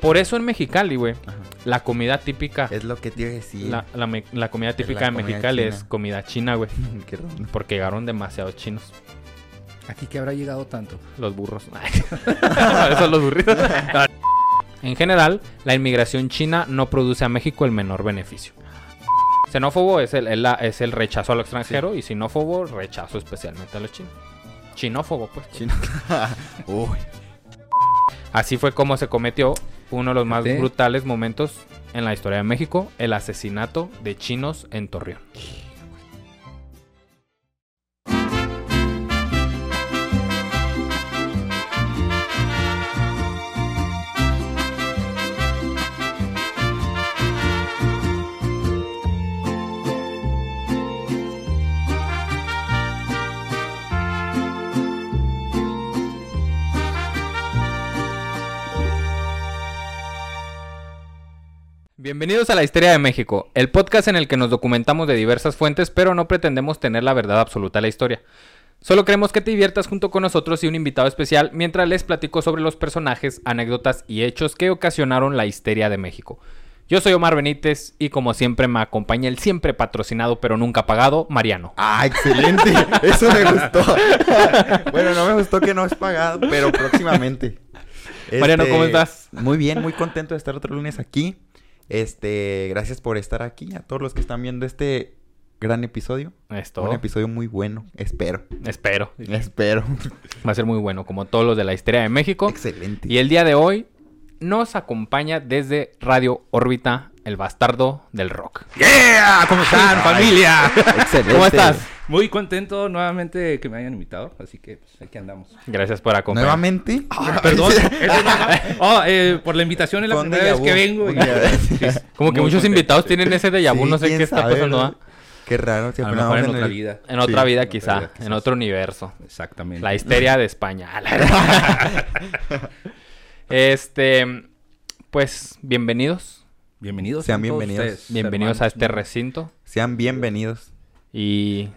Por eso en Mexicali, güey, la comida típica, Es lo que te iba a decir. la, la me- la comida típica la de comida Mexicali china. es comida china, güey. Qué. Porque llegaron demasiados chinos. Aquí que habrá llegado tanto. Los burros. Esos los burritos. en general, la inmigración china no produce a México el menor beneficio. Xenófobo es el, el- es el rechazo a lo extranjero y sinófobo, rechazo especialmente a los chinos. Chinófobo, pues. Chino. Uy. Así fue como se cometió uno de los más brutales momentos en la historia de México, el asesinato de chinos en Torreón. Bienvenidos a la Historia de México, el podcast en el que nos documentamos de diversas fuentes, pero no pretendemos tener la verdad absoluta de la historia. Solo queremos que te diviertas junto con nosotros y un invitado especial mientras les platico sobre los personajes, anécdotas y hechos que ocasionaron la histeria de México. Yo soy Omar Benítez y como siempre me acompaña el siempre patrocinado pero nunca pagado, Mariano. Ah, excelente. Eso me gustó. bueno, no me gustó que no es pagado, pero próximamente. Mariano, ¿cómo estás? Muy bien, muy contento de estar otro lunes aquí. Este, gracias por estar aquí a todos los que están viendo este gran episodio. Esto, Un episodio muy bueno, espero. espero. Espero. Va a ser muy bueno, como todos los de la historia de México. Excelente. Y el día de hoy nos acompaña desde Radio Órbita, el bastardo del rock. ¡Yeah! ¿Cómo están, familia? Excelente. ¿Cómo estás? Muy contento nuevamente de que me hayan invitado, así que pues, aquí andamos. Gracias por acompañarnos. Nuevamente. Perdón. no- no- Oh, eh, por la invitación es la primera vez que vengo. Y-. Sí. Como que Muy muchos contento, invitados tienen ese déjà vu, Sí, no sé qué está sabe, pasando. ¿ah? Qué raro. si A lo mejor en vamos otra el- vida. En otra Sí, vida en otra quizá, vida, quizás. en otro universo. Exactamente. La histeria de España. este, pues, bienvenidos. Bienvenidos. Sean bienvenidos. ustedes, Bienvenidos a este recinto. Sean bienvenidos. Y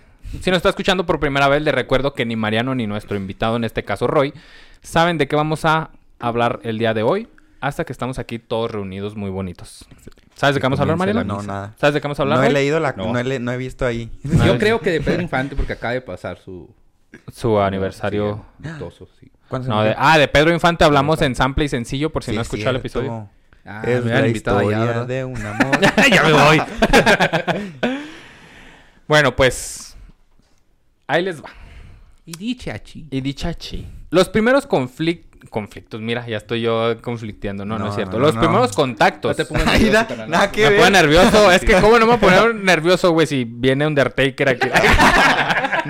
si nos está escuchando por primera vez, les recuerdo que ni Mariano ni nuestro invitado, en este caso Roy, saben de qué vamos a hablar el día de hoy, hasta que estamos aquí todos reunidos muy bonitos. ¿Sabes de qué vamos a hablar, Mariano? No, nada. ¿Sabes de qué vamos a hablar? No he leído la... No. No, he, le- no he visto ahí. Yo creo que de Pedro Infante, porque acaba de pasar su Su aniversario. Sí, luctuoso, sí. ¿Cuándo se No, de- murió? ah, de Pedro Infante hablamos en sample y sencillo, por si Sí, no es escuchado el episodio. Ah, es me la historia ¿verdad? de un amor. ya me voy. Bueno, pues. Ahí les va. y dichachi. Y dichachi. Los primeros conflic- conflictos, mira, ya estoy yo conflicteando, no, no, No, es cierto. no, Los no. primeros No contactos. te pongas Ahí nervioso, da- nada que Me ver. pone nervioso. Es que, ¿cómo no me voy a poner nervioso, güey, si viene Undertaker aquí?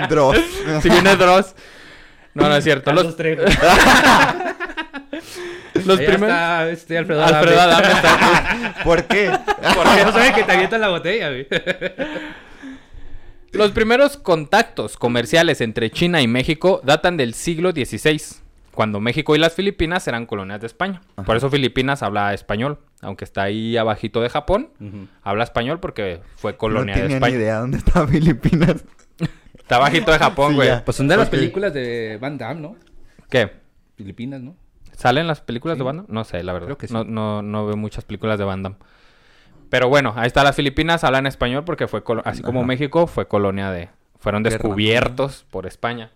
Dross. si viene Dross. No, no es cierto. Los. Los Allá primeros. está este Alfredo Alfredo Adame. Adame está. ¿Por qué? Porque no sabes que te avientan la botella, güey. Los primeros contactos comerciales entre China y México datan del siglo XVI, cuando México y las Filipinas eran colonias de España. Por eso Filipinas habla español, aunque está ahí abajito de Japón. Habla español porque fue colonia no de tenía ni España. idea dónde estaba Filipinas. Está abajito de Japón, güey. Pues son de las películas de Van Damme, ¿no? ¿Qué? Filipinas, ¿no? ¿Salen las películas Sí. de Van Damme? No sé, la verdad. Creo que sí. no, no, no veo muchas películas de Van Damme. Pero bueno, ahí está las Filipinas, hablan español porque fue, así como Ajá. México, fue colonia de... Fueron descubiertos por España.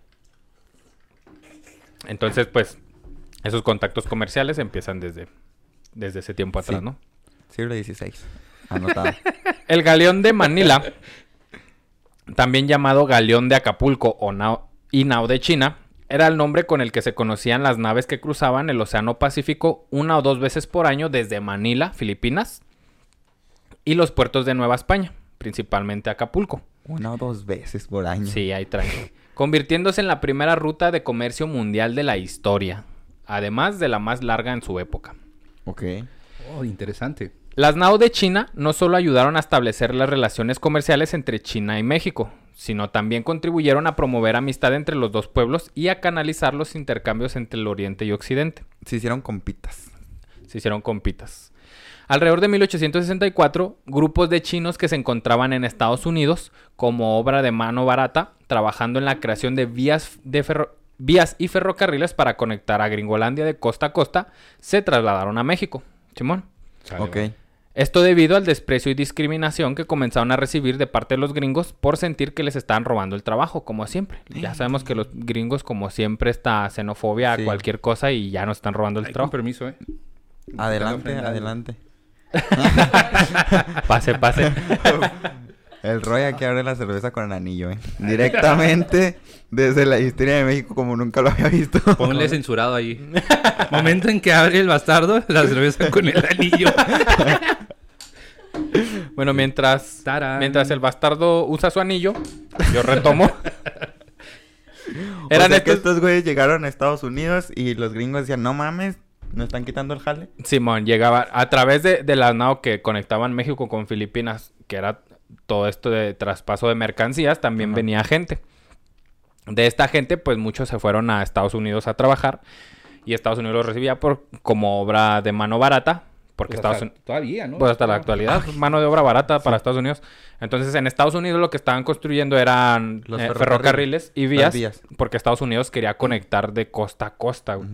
Entonces, pues, esos contactos comerciales empiezan desde, desde ese tiempo atrás, Sí. ¿no? Siglo XVI. Anotado. El galeón de Manila, también llamado galeón de Acapulco o nao, y nao de China, era el nombre con el que se conocían las naves que cruzaban el Océano Pacífico una o dos veces por año desde Manila, Filipinas, y los puertos de Nueva España, principalmente Acapulco. Una o dos veces por año. Sí, ahí traen. Convirtiéndose en la primera ruta de comercio mundial de la historia, además de la más larga en su época. Ok. Oh, interesante. Las NAO de China no solo ayudaron a establecer las relaciones comerciales entre China y México, sino también contribuyeron a promover amistad entre los dos pueblos y a canalizar los intercambios entre el Oriente y Occidente. Se hicieron compitas. Se hicieron compitas. Alrededor de 1864, grupos de chinos que se encontraban en Estados Unidos como obra de mano barata, trabajando en la creación de vías, de ferro- vías y ferrocarriles para conectar a Gringolandia de costa a costa, se trasladaron a México, Simón. Ok. Esto debido al desprecio y discriminación que comenzaron a recibir de parte de los gringos por sentir que les estaban robando el trabajo, como siempre. Ya sabemos que los gringos, como siempre, está xenofobia Sí. a cualquier cosa y ya nos están robando el Ay, con trabajo. permiso, ¿eh? Adelante, adelante. Pase, pase. El Roy aquí abre la cerveza con el anillo, ¿eh? Directamente desde la historia de México como nunca lo había visto. Ponle censurado ahí. Momento en que abre el bastardo la cerveza con el anillo. Bueno, mientras, Tarán. mientras el bastardo usa su anillo, yo retomo. Eran Eran que estos... estos güeyes llegaron a Estados Unidos y los gringos decían, no mames, nos están quitando el jale. Simón llegaba a través de, de la nao que conectaban México con Filipinas, que era todo esto de traspaso de mercancías, también venía gente. De esta gente, pues muchos se fueron a Estados Unidos a trabajar y Estados Unidos los recibía por como obra de mano barata, porque Pues Estados Unidos Todavía, ¿no? pues hasta la actualidad, mano de obra barata para Estados Unidos. Entonces, en Estados Unidos lo que estaban construyendo eran Los eh, ferrocarriles. ferrocarriles y vías, vías. porque Estados Unidos quería conectar de costa a costa güey,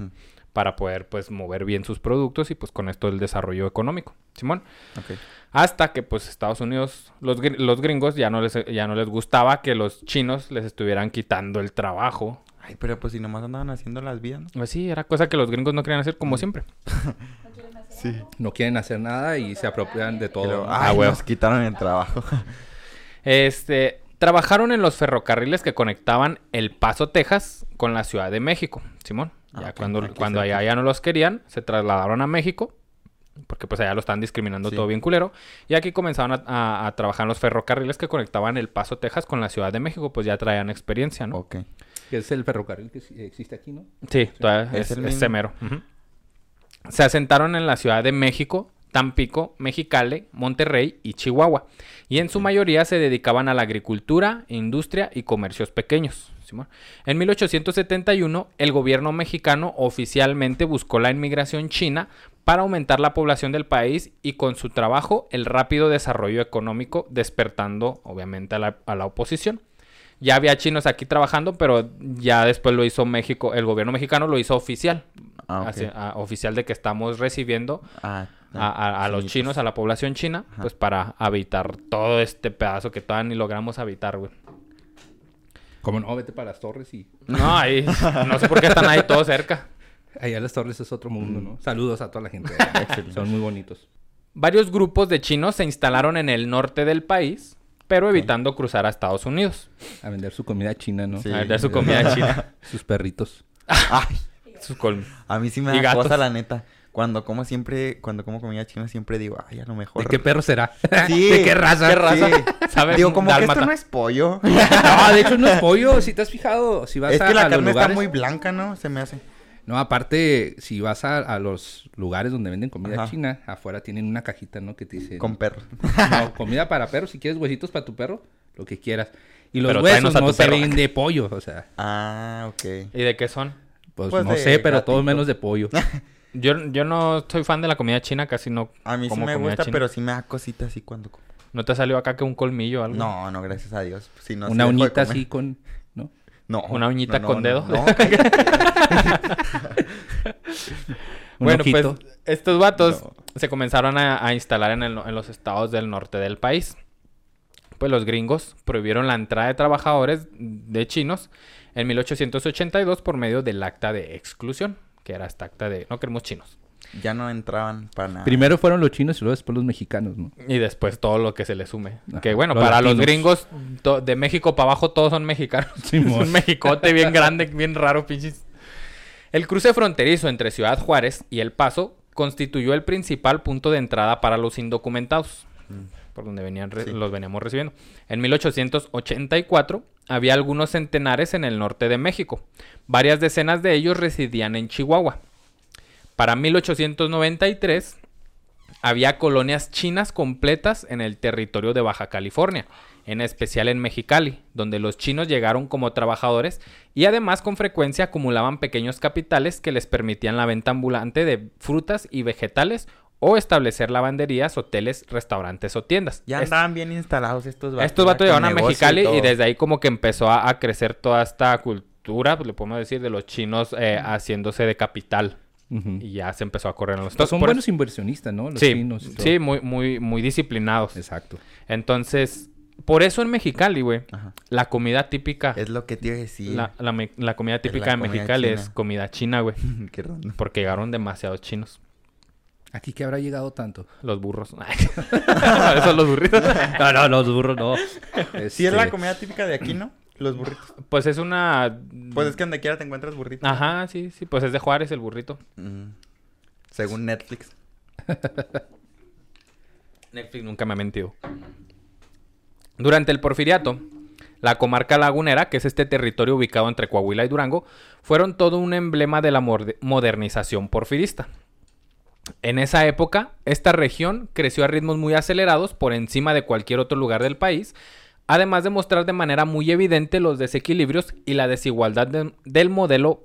para poder pues mover bien sus productos y pues con esto el desarrollo económico. Simón, Ok. hasta que pues Estados Unidos, los, gr- los gringos ya no les ya no les gustaba que los chinos les estuvieran quitando el trabajo. Ay, pero pues si nomás andaban haciendo las vías, ¿no? Pues sí, era cosa que los gringos no querían hacer como siempre. Sí. No quieren hacer nada y se apropian de todo. Ah, huevo. nos quitaron el trabajo. Este, trabajaron en los ferrocarriles que conectaban El Paso, Texas, con la Ciudad de México, Simón. Ah, Ya ok, cuando, aquí cuando allá ya no los querían, se trasladaron a México, porque pues allá lo están discriminando Sí. todo bien culero. Y aquí comenzaron a, a- a trabajar en los ferrocarriles que conectaban El Paso, Texas, con la Ciudad de México, pues ya traían experiencia, ¿no? ok. Que es el ferrocarril que existe aquí, ¿no? Sí, todavía Es es, el es semero. Ujú. Se asentaron en la Ciudad de México, Tampico, Mexicali, Monterrey y Chihuahua. Y en su mayoría se dedicaban a la agricultura, industria y comercios pequeños. En 1871, el gobierno mexicano oficialmente buscó la inmigración china para aumentar la población del país y con su trabajo el rápido desarrollo económico, despertando obviamente a la, a la oposición. Ya había chinos aquí trabajando, pero ya después lo hizo México, el gobierno mexicano lo hizo oficial. Ah, ok. Así, a- oficial de que estamos recibiendo Ah, a, a- a los chinitos. chinos, a la población china, Ajá. pues para habitar todo este pedazo que todavía ni logramos habitar, güey. Como no, vete para las torres y... No, ahí, no sé por qué están ahí todos cerca. Allá las torres es otro mundo, Mm. ¿no? Saludos a toda la gente. Son muy bonitos. Varios grupos de chinos se instalaron en el norte del país, pero evitando cruzar a Estados Unidos. A vender su comida china, ¿no? Sí. A vender su comida china. Sus perritos. Ay, A mí sí me Y da gatos. cosa, la neta. Cuando como siempre, cuando como comida china, siempre digo, ay, a lo mejor. ¿De qué perro será? Sí. ¿De qué raza? ¿Qué raza? Sí. ¿Sabes? Digo, como que esto no es pollo. No, de hecho no es pollo. Si te has fijado, si vas es a, que la a los carne está lugares... muy blanca, ¿no? Se me hace. No, aparte, si vas a, a los lugares donde venden comida Ajá. china, afuera tienen una cajita, ¿no? Que te dice... Con perros. No, comida para perros. Si quieres huesitos para tu perro, lo que quieras. Y los Pero huesos no se perro. ven de pollo, o sea... Ah, ok. ¿Y de qué son? Pues, Pues no sé, pero todo menos de pollo. Yo, yo no soy fan de la comida china, casi no A mí sí como me comida gusta, china. pero sí me da cositas así cuando como. ¿No te salió acá que un colmillo o algo? No, no, gracias a Dios. Si no, sí Una uñita así con... ¿No? No. ¿Una uñita no, con no, dedo? No. Un bueno, ojito. pues estos vatos No. se comenzaron a, a instalar en, el- en los estados del norte del país. Pues los gringos prohibieron la entrada de trabajadores de chinos en 1882 por medio del acta de exclusión, que era esta acta de no queremos chinos. Ya no entraban para nada. Primero fueron los chinos y luego después los mexicanos, ¿no? Y después todo lo que se le sume. Ajá, Que bueno, los para los gringos de México para abajo todos son mexicanos. es un mexicote bien grande, bien raro, pinches. El cruce fronterizo entre Ciudad Juárez y El Paso constituyó el principal punto de entrada para los indocumentados, por donde venían Sí. los veníamos recibiendo. En 1884 había algunos centenares en el norte de México. Varias decenas de ellos residían en Chihuahua. Para 1893 había colonias chinas completas en el territorio de Baja California, en especial en Mexicali, donde los chinos llegaron como trabajadores y además con frecuencia acumulaban pequeños capitales que les permitían la venta ambulante de frutas y vegetales o establecer lavanderías, hoteles, restaurantes o tiendas. Ya Es- andaban bien instalados estos vatos. estos vatos llegaron a Mexicali y, desde ahí como que empezó a, a crecer toda esta cultura, pues le podemos decir, de los chinos eh, haciéndose de capital. Y ya se empezó a correr en los Pues stocks. son buenos inversionistas, ¿no? Los Sí, chinos y todo. sí, muy, muy, muy disciplinados. Exacto. Entonces, por eso en Mexicali, güey, Ajá. la comida típica, Es lo que te iba a decir. la, la me- la comida típica la de comida Mexicali es comida china, güey. Qué random. Porque llegaron demasiados chinos. ¿Aquí qué habrá llegado tanto? Los burros. Esos son los burritos. No, no, los burros no. Sí, es la Este, comida típica de aquí, ¿no? Los burritos. Pues es una... Pues es que donde quiera te encuentras burritos. Ajá, sí, sí. Pues es de Juárez el burrito. Mm. Según Netflix. Netflix nunca me ha mentido. Durante el porfiriato, la comarca lagunera, que es este territorio ubicado entre Coahuila y Durango, fueron todo un emblema de la modernización porfirista. En esa época, esta región creció a ritmos muy acelerados por encima de cualquier otro lugar del país, además de mostrar de manera muy evidente los desequilibrios y la desigualdad de- del modelo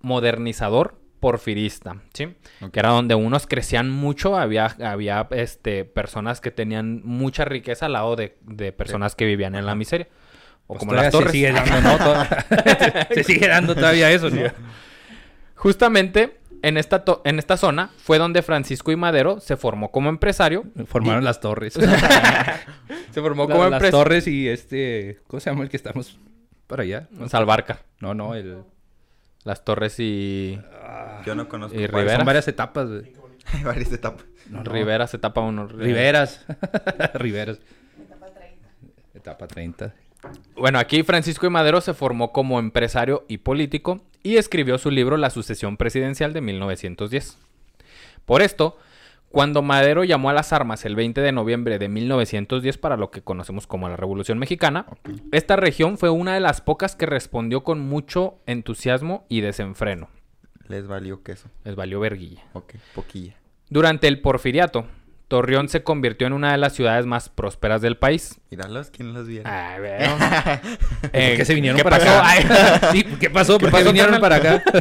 modernizador porfirista, ¿sí? Que era donde unos crecían mucho, había, había este, personas que tenían mucha riqueza al lado de, de personas que vivían en la miseria. O pues como las torres. Se sigue dando, ¿no? Se sigue dando todavía eso, ¿no? Justamente en esta, to- en esta zona fue donde Francisco y Madero se formó como empresario. Formaron las torres. Se formó como La- las empresario. torres y este... ¿Cómo se llama el que estamos para allá? Salvarca. No, no, el... Las torres y... Yo no conozco. Y. Rivera. Son varias etapas. Hay varias etapas. No, no. Rivera se tapa uno. Riveras. Riveras. Etapa 30. Bueno, aquí Francisco y Madero se formó como empresario y político y escribió su libro La sucesión presidencial de 1910. Por esto, cuando Madero llamó a las armas el 20 de noviembre de 1910 para lo que conocemos como la Revolución Mexicana, esta región fue una de las pocas que respondió con mucho entusiasmo y desenfreno. Les valió queso. Les valió verguilla. Ok, poquilla. Durante el porfiriato, Torreón se convirtió en una de las ciudades más prósperas del país. Míralos, ¿quién los viera? Ay, veo. ¿Por Eh, qué se vinieron ¿qué para pasó? acá? Sí, ¿qué pasó? ¿Por qué pasó, vinieron para acá?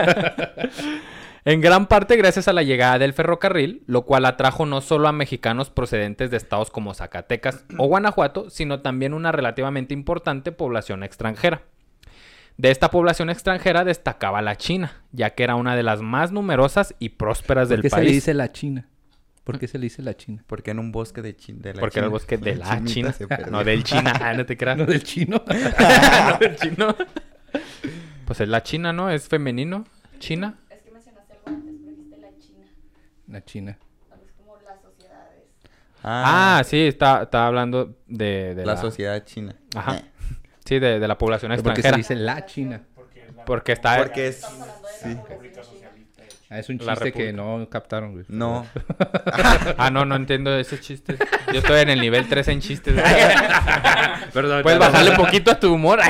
En gran parte gracias a la llegada del ferrocarril, lo cual atrajo no solo a mexicanos procedentes de estados como Zacatecas o Guanajuato, sino también una relativamente importante población extranjera. De esta población extranjera destacaba la China, ya que era una de las más numerosas y prósperas ¿Por del qué se país. le dice la China? ¿Por qué se le dice la China? Porque en un bosque de, Chin- de la Porque era el China, bosque de la la China, no del China, Ah, no te creas. ¿No del chino? No del chino. Pues es la China, ¿no? Es femenino. China. Es que mencionaste algo antes, pero dijiste la China. La China. ¿no? Es como las sociedades. Ah, sí, está, está hablando de, de la, sociedad china. Ajá. Eh, Sí, de, de la población ¿Por qué se extranjera. le dice la China? Porque está... Porque es... Estamos hablando de Sí. Ah, es un chiste que no captaron, güey. No. Ah, no, no entiendo ese chiste. Yo estoy en el nivel 3 en chistes. Perdón. Puedes bajarle un poquito a tu humor.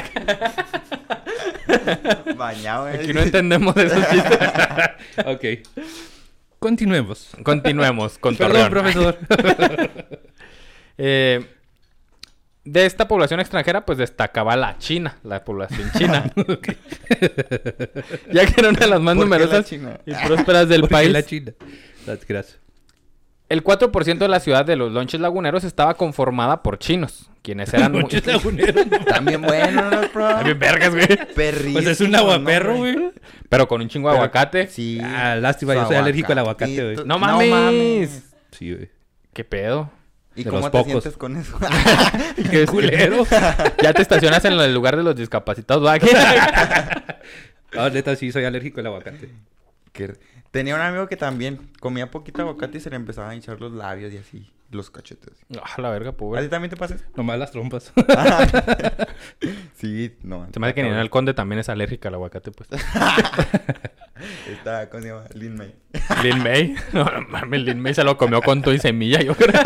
Bañado, eh. Aquí no entendemos esos chistes. ok. Continuemos. Continuemos con Perdón, Torreón. profesor. Eh, de esta población extranjera, pues destacaba la China, la población china. ya que era una de las más ¿Por qué la numerosas China? y prósperas del ¿Por qué país. la China? That's gracias. El 4% de la ciudad de los lonches laguneros estaba conformada por chinos, quienes eran muy... Muchos laguneros. También bueno, ¿no, bro? También vergas, güey. Perrísimo, Pues es un ¿no, aguaperro, güey. Pero con un chingo de Pero- aguacate. Sí. Ah, lástima, yo soy alérgico al aguacate, güey. aguacatito. No mames. Sí, güey. ¿Qué pedo? ¿Y De cómo los te pocos. sientes con eso? ¿Qué culero. ya te estacionas en el lugar de los discapacitados, ¿va? No, neta, sí, soy alérgico al aguacate. Tenía un amigo que también comía poquito aguacate y se le empezaba a hinchar los labios y así, los cachetes. Ah, la verga, ¿A ti pobre. también te pasa eso? Nomás las trompas. Sí, no. Se me hace que Ninel Conde también es alérgica al aguacate, pues. Está, ¿cómo se llama? Lin May. Lin May. No, no mames, Lin May se lo comió con todo y semilla, yo creo.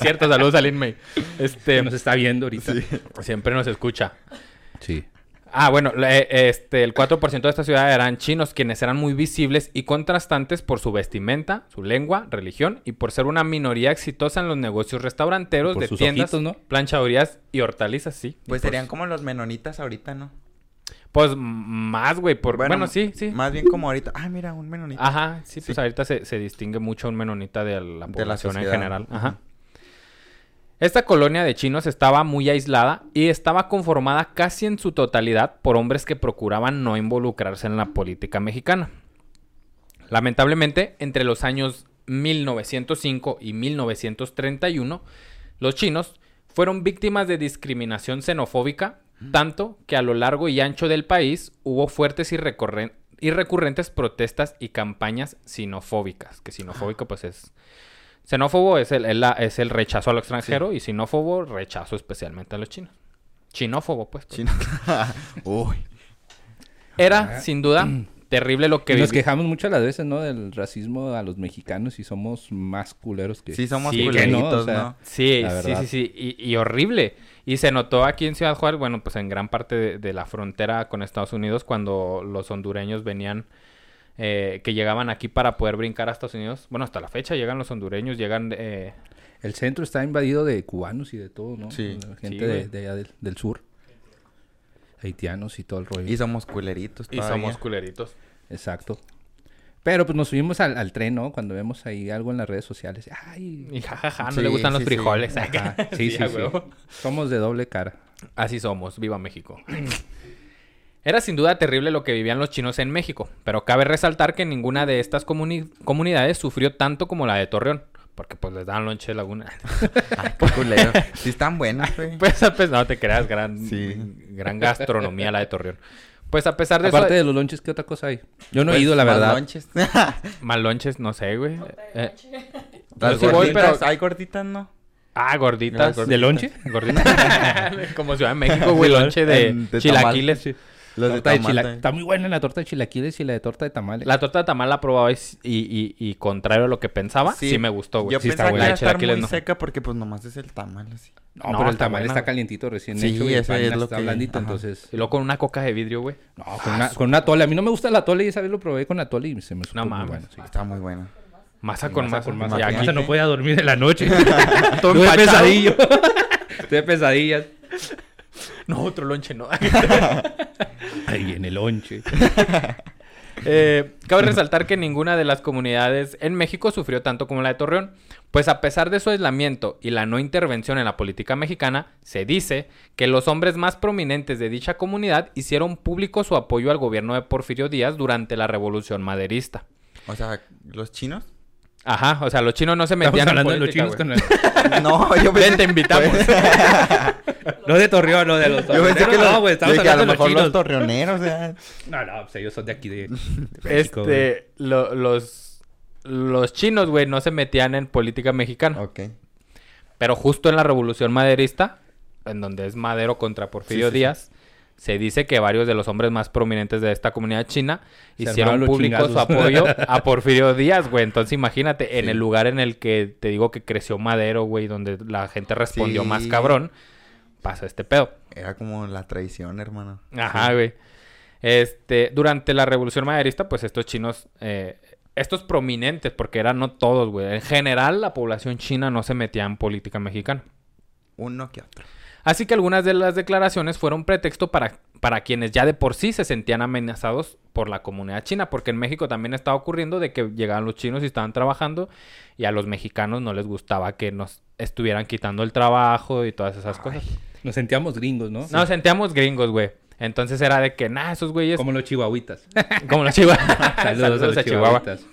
Cierto, saludos a Lin May. Este, nos está viendo ahorita. siempre nos escucha. Sí. Ah, bueno, eh, este, el 4% de esta ciudad eran chinos, quienes eran muy visibles y contrastantes por su vestimenta, su lengua, religión y por ser una minoría exitosa en los negocios restauranteros, Por de sus tiendas, ojitos, ¿no? planchadurías y hortalizas, sí. Pues serían como los menonitas ahorita, ¿no? Pues más, güey, por... Bueno, sí, sí. Más bien como ahorita. Ah, mira, un menonita. Ajá, sí, pues Sí. ahorita se, se distingue mucho un menonita de la De la población en general. Ajá. Esta colonia de chinos estaba muy aislada y estaba conformada casi en su totalidad por hombres que procuraban no involucrarse en la política mexicana. Lamentablemente, entre los años 1905 y 1931, los chinos fueron víctimas de discriminación xenofóbica, tanto que a lo largo y ancho del país hubo fuertes y, recurrentes protestas y campañas sinofóbicas. Que sinofóbico, pues es. Xenófobo es el, el- la- es el rechazo a lo extranjero y sinófobo, rechazo especialmente a los chinos. Chinófobo, pues. Chino. Uy. Era, sin duda, terrible lo que Y nos quejamos muchas las veces, ¿no? Del racismo a los mexicanos y somos más culeros que... Sí, somos Sí, no, culeritos, ¿no? sea, Sí, sí, sí, sí. Y, y horrible. Y se notó aquí en Ciudad Juárez, bueno, pues en gran parte de, de la frontera con Estados Unidos, cuando los hondureños venían, eh, que llegaban aquí para poder brincar a Estados Unidos. Bueno, hasta la fecha llegan los hondureños, llegan... eh, El centro está invadido de cubanos y de todo, ¿no? Sí. Gente de, de allá del, del sur. Haitianos y todo el rollo. Y somos culeritos y todavía. somos culeritos. Exacto. Pero pues nos subimos al, al tren, ¿no? Cuando vemos ahí algo en las redes sociales. Ay. Y jajaja, no Sí, le gustan los sí, frijoles. Sí, sí, sí. Somos de doble cara. Así somos, viva México. Era sin duda terrible lo que vivían los chinos en México, pero cabe resaltar que ninguna de estas comuni- comunidades sufrió tanto como la de Torreón, porque pues les daban lonche de laguna. Ay, qué culero. Sí están buenos, güey. pues, a pesar- no te creas, gran, Sí. gran gastronomía la de Torreón. Pues a pesar de Aparte eso, de los lonches, ¿qué otra cosa hay? Yo no he Pues, ido, la verdad. lonches. mal lonches, no sé, güey. Eh, Las Yo sí voy, pero- hay gorditas, ¿no? ah, gorditas. ¿De lonche? Gorditas. como Ciudad de México, güey, lonche de, chilaquiles. tamal. Los de Torta de tamal chila-. Está muy buena la torta de chilaquiles y la de torta de tamales. La torta de tamal la probaba y, y, y contrario a lo que pensaba, sí, me gustó, güey. Yo Sí pensaba que buena. La de chilaquiles muy no. seca porque pues nomás es el tamal así. No, No, pero el tamal buena, está calientito, recién Sí, hecho. y el eso es lo está que- blandito, ajá. entonces... Y luego con una coca de vidrio, güey. No, con una, con una tole. A mí no me gusta la tole y esa vez lo probé con la tole y se me supo No mames. bueno. sí. Está muy bueno. Masa con Masa con masa. Ya, no podía dormir en la noche. Todo Tuve pesadillo. Tuve pesadillas. No, otro lonche no. Ahí en el lonche. Eh, cabe resaltar que ninguna de las comunidades en México sufrió tanto como la de Torreón, pues a pesar de su aislamiento y la no intervención en la política mexicana, se dice que los hombres más prominentes de dicha comunidad hicieron público su apoyo al gobierno de Porfirio Díaz durante la Revolución Maderista. O sea, ¿los chinos? Ajá, o sea, los chinos no se Estamos metían en hablando de los política, chinos güey. con el... No, yo Ven, te invitamos. No de Torreón, no de los Yo pensé que no, güey, estamos a hablando lo de los mejor los chinos. torreoneros, o sea. No, no, pues ellos son de aquí de, de México, este, lo- los, los chinos, güey, no se metían en política mexicana. Ok. Pero justo en la revolución maderista, en donde es Madero contra Porfirio Sí, sí, sí. Díaz, se dice que varios de los hombres más prominentes de esta comunidad china Se hicieron público su apoyo a Porfirio Díaz, güey. Entonces imagínate, en el lugar en el que te digo que creció Madero, güey, donde la gente respondió Sí. más cabrón, pasa este pedo. Era como la traición, hermano. Ajá, güey. Este, durante la revolución maderista, pues estos chinos, eh, estos prominentes, porque eran no todos, güey. En general, la población china no se metía en política mexicana. Uno que otro. Así que algunas de las declaraciones fueron pretexto para, para quienes ya de por sí se sentían amenazados por la comunidad china, porque en México también estaba ocurriendo de que llegaban los chinos y estaban trabajando y a los mexicanos no les gustaba que nos estuvieran quitando el trabajo y todas esas cosas. Nos sentíamos gringos, ¿no? Nos sentíamos gringos, güey. Entonces era de que, nah, esos güeyes... Como los chihuahuitas. Como los chihuahuas. Saludos, a los chihuahuitas.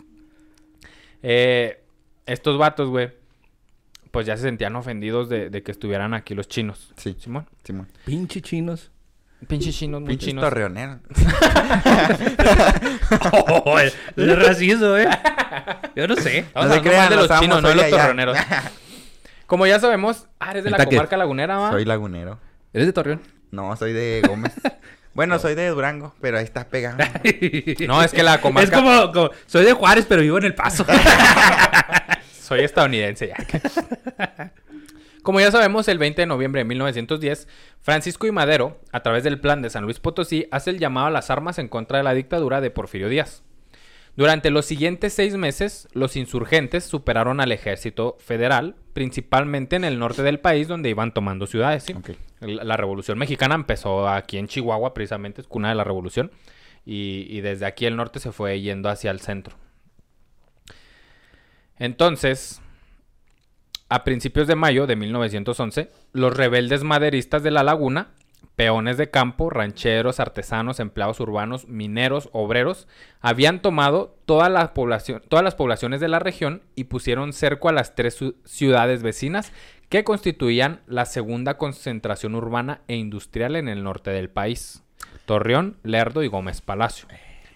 Eh, estos vatos, güey, pues ya se sentían ofendidos de, de que estuvieran aquí los chinos. Sí, Simón. Simón. Pinche chinos. Pinches chinos, muy Pinches chinos. torreoneros. Oh, es racismo, ¿eh? Yo no sé. Vamos No se crean, de los chinos, no de los torroneros. Como ya sabemos, ah, eres de la comarca lagunera, ¿va? Soy lagunero. ¿Eres de Torreón? No, soy de Gómez. Bueno, soy de Durango, pero ahí está pegado. No, es que la comarca... Es como, como- Soy de Juárez, pero vivo en El Paso. Soy estadounidense ya. Como ya sabemos, el 20 de noviembre de 1910, Francisco y Madero, a través del plan de San Luis Potosí, hace el llamado a las armas en contra de la dictadura de Porfirio Díaz. Durante los siguientes seis meses, los insurgentes superaron al ejército federal, principalmente en el norte del país, donde iban tomando ciudades. La, la revolución mexicana empezó aquí en Chihuahua, precisamente, es cuna de la revolución, y, y desde aquí el norte se fue yendo hacia el centro. Entonces, a principios de mayo de 1911, los rebeldes maderistas de La Laguna peones de campo, rancheros, artesanos, empleados urbanos, mineros, obreros, habían tomado toda todas las poblaciones de la región y pusieron cerco a las tres ciu- ciudades vecinas que constituían la segunda concentración urbana e industrial en el norte del país. Torreón, Lerdo y Gómez Palacio.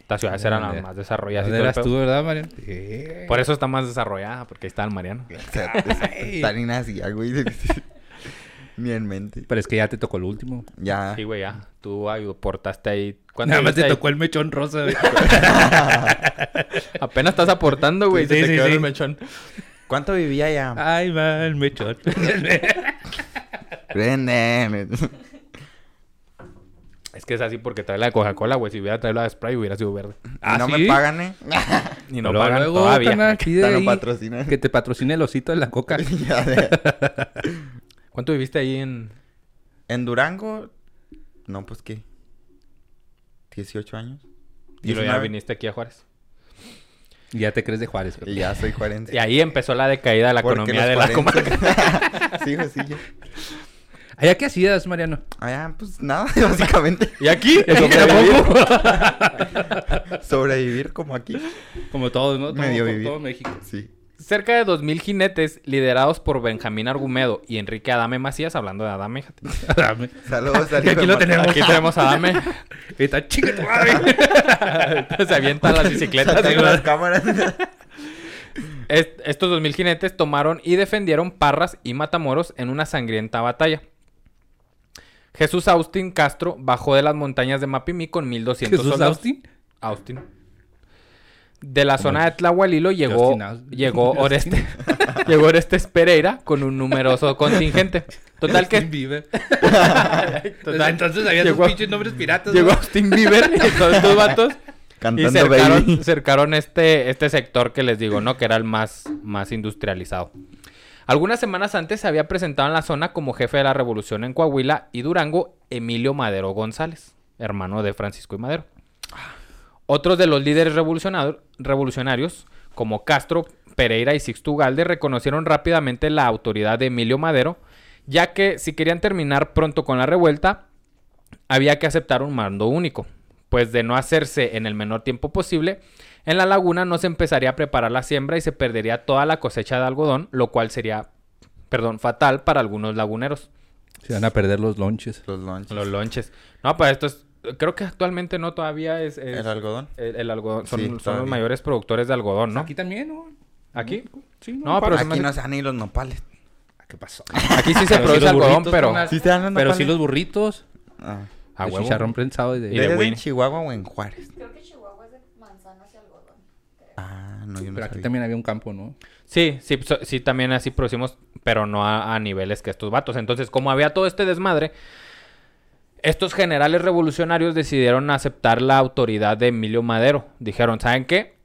Estas ciudades eran las más desarrolladas. y ¿Dónde eras tú, verdad, Mariano? Sí. Por eso está más desarrollada, porque ahí está el Mariano. O sea, Está ni nacía, güey. Ni en mente. Pero es que ya te tocó el último. Ya. Sí, güey, ya. Tú aportaste ahí. ¿Cuánto Nada más te ahí? tocó el mechón rosa, güey. Apenas estás aportando, güey. Sí, se te sí, quedó sí. el mechón. ¿Cuánto vivía ya? Ay, va, el mechón. Prende. Es que es así porque trae la de Coca-Cola, güey. Si hubiera traído la de Sprite, hubiera sido verde. ¿Ah, no sí? me pagan, ¿eh? Y no pagan luego, todavía. pide no. Que te patrocine el osito de la coca. Ya de- ¿Cuánto viviste ahí en...? En Durango, no, pues qué. 18 años. Y luego ya 19. viniste aquí a Juárez. Y ya te crees de Juárez. Y ya soy 40. Y ahí empezó la decaída de la economía de la 40 comarca. sí, pues sí, yo. ¿Allá qué hacías, Mariano? Allá, pues nada, básicamente. ¿Y aquí? Sobrevivir. Sobrevivir como aquí. Como todos, ¿no? Todo, Medio vivir. todo México. Sí. Cerca de 2.000 jinetes liderados por Benjamín Argumedo y Enrique Adame Macías, hablando de Adame, fíjate. Dame. Saludos al Que aquí lo tenemos. Aquí tenemos a Adame. Está chica tu madre. Se avientan las bicicletas. Y las cámaras. Est- estos 2.000 jinetes tomaron y defendieron Parras y Matamoros en una sangrienta batalla. Jesús Austin Castro bajó de las montañas de Mapimí con 1.200 ¿Jesús soldados. Austin? Austin. De la zona de Tlahualilo llegó, Justin Austin. llegó Justin. Oreste, llegó Orestes Pereira con un numeroso contingente. Total Justin que Bieber. total, entonces había llegó- sus pinches nombres piratas. llegó ¿no? Austin Bieber y todos estos vatos y Cantando cercaron, baby. cercaron este, este sector que les digo, ¿no? Que era el más, más industrializado. Algunas semanas antes se había presentado en la zona como jefe de la revolución en Coahuila y Durango Emilio Madero González, hermano de Francisco y Madero. Otros de los líderes revolucionarios, como Castro, Pereira y Sixto Ugalde, reconocieron rápidamente la autoridad de Emilio Madero, ya que si querían terminar pronto con la revuelta, había que aceptar un mando único, pues de no hacerse en el menor tiempo posible, en la laguna no se empezaría a preparar la siembra y se perdería toda la cosecha de algodón, lo cual sería, perdón, fatal para algunos laguneros. Se van a perder los lonches. Los lunches. Los lonches. No, pues esto es, creo que actualmente no todavía es, es- El algodón. el, el algodón, son, Sí, son los mayores productores de algodón, ¿no? Aquí también, ¿no? ¿Aquí? Sí, No, pero se me Aquí no se dan ni los nopales. ¿Qué pasó? Aquí sí se Pero produce sí algodón, burritos, pero... Sí se dan los Pero sí los burritos. Ah. A de huevo. chicharrón prensado y de... Y de ¿Eres en Winnie. Chihuahua o en Juárez? Creo que Chihuahua es de manzanas y algodón. creo. Ah, no, yo no Pero aquí también había un campo, ¿no? Sí, sí, so- sí, también así producimos, pero no a, a niveles que estos vatos. Entonces, como había todo este desmadre, estos generales revolucionarios decidieron aceptar la autoridad de Emilio Madero. Dijeron, ¿saben qué?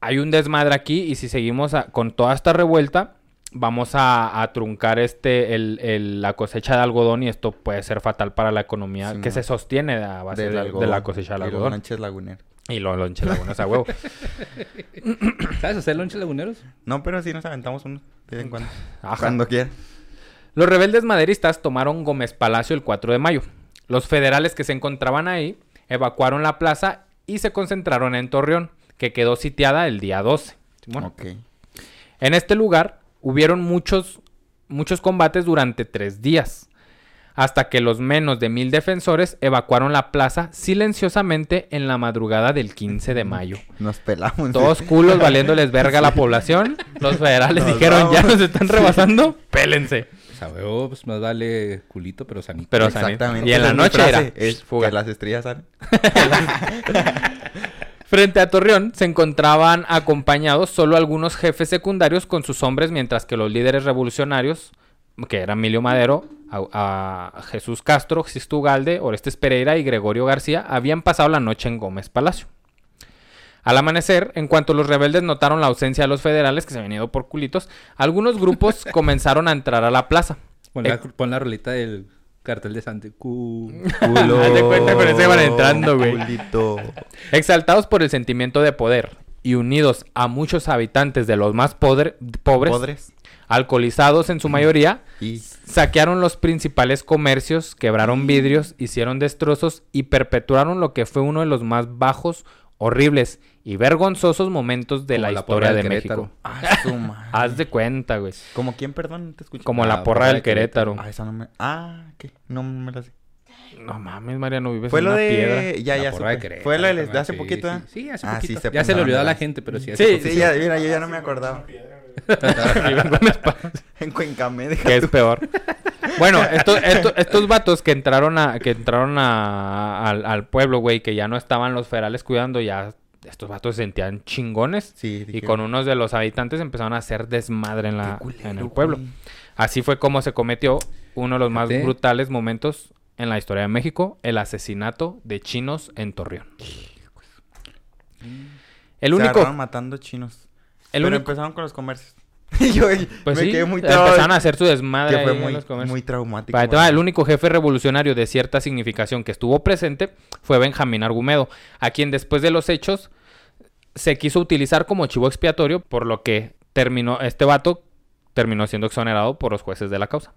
Hay un desmadre aquí y si seguimos a- con toda esta revuelta, vamos a, a truncar este el- el- la cosecha de algodón y esto puede ser fatal para la economía Sí, que no. se sostiene a base de, de la cosecha Y los algodón. laguneros. Y los lonches lagunas a huevo. ¿Sabes hacer lonches laguneros? No, pero sí nos aventamos uno de vez en cuando. Ajá. Cuando quiera. Los rebeldes maderistas tomaron Gómez Palacio el 4 de mayo. Los federales que se encontraban ahí evacuaron la plaza y se concentraron en Torreón, que quedó sitiada el día 12. Bueno. En este lugar hubieron muchos, muchos combates durante tres días, hasta que los menos de mil defensores evacuaron la plaza silenciosamente en la madrugada del 15 de mayo. Nos pelamos. Todos culos valiéndoles verga a la población. Los federales Nos dijeron, ya vamos". nos están rebasando, pélense. O sea, huevo, pues más vale culito, pero sanito. Pero Exactamente. Y en la noche era Es fuga. que las estrellas salen. Frente a Torreón se encontraban acompañados solo algunos jefes secundarios con sus hombres, mientras que los líderes revolucionarios, que eran Emilio Madero, a, a Jesús Castro, Sisto Ugalde, Orestes Pereira y Gregorio García, habían pasado la noche en Gómez Palacio. Al amanecer, en cuanto los rebeldes notaron la ausencia de los federales que se habían ido por culitos, algunos grupos comenzaron a entrar a la plaza. Pon la, Eh, pon la rolita del cartel de Sante. Cu... Culo. Haz de cuenta, con ese van entrando, güey. Exaltados por el sentimiento de poder y unidos a muchos habitantes de los más podre- pobres, Podres. Alcoholizados en su mayoría, Y saquearon los principales comercios, quebraron vidrios, hicieron destrozos y perpetuaron lo que fue uno de los más bajos, horribles y vergonzosos momentos de la, la historia de México. Ah, su madre. Haz de cuenta, güey. ¿Como quién, perdón? No te escucho. Como la, La porra porra del de Querétaro. Querétaro. Ah, esa no me... Ah, ¿qué? No me la sé. No mames, Mariano, vives Fue en lo una de... piedra. Ya, La ya supe. Fue lo de, hace sí, poquito, ¿eh? Sí, sí, hace Ah, sí, poquito. se ya se le olvidó a la gente, pero sí. Sí, hace Sí, poquito. ya, mira, yo ya no me acordaba. Viven con espadas. En Cuencamé, deja que es tú. peor. Bueno, estos, estos, estos vatos que entraron a, que entraron a, al, al pueblo, güey, que ya no estaban los federales cuidando, ya estos vatos se sentían chingones. Sí, Y con unos de los habitantes empezaron a hacer desmadre en, la, culero, en el pueblo. güey. Así fue como se cometió uno de los más brutales momentos en la historia de México, el asesinato de chinos en Torreón. El único, matando chinos. El Pero único, empezaron con los comercios. Y yo pues me sí, quedé muy empezaron a hacer su desmadre Que fue en muy, los comercios. muy traumático. Para tema, güey. el único jefe revolucionario de cierta significación que estuvo presente fue Benjamín Argumedo, a quien después de los hechos se quiso utilizar como chivo expiatorio, por lo que terminó este vato terminó siendo exonerado por los jueces de la causa.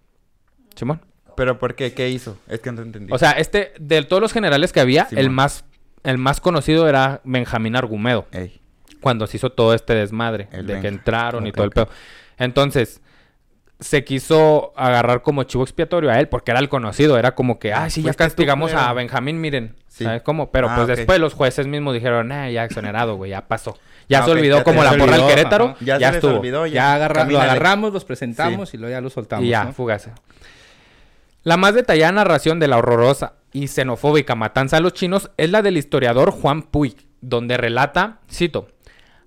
Simón. ¿Pero por qué? ¿Qué hizo? Es que no entendí. O sea, este de todos los generales que había, Simón. el más el más conocido era Benjamín Argumedo Ey. Cuando se hizo todo este desmadre El de que entraron y todo el pedo. Entonces, se quiso agarrar como chivo expiatorio a él porque era el conocido. Era como que, ah, sí, ya Fuiste tú, castigamos a culero". Benjamín, miren. Sí. ¿Sabes cómo? Pero Ah, pues después los jueces mismos dijeron, eh, ya exonerado, güey, ya pasó. Ya Ah, se olvidó ya como la porra del Querétaro. ajá. Ya Ya, se les olvidó. Oye, Ya agarra- lo agarramos, los presentamos y luego ya lo soltamos. Y ya, ¿no? fugase. La más detallada narración de la horrorosa y xenofóbica matanza de los chinos es la del historiador Juan Puig, donde relata, cito,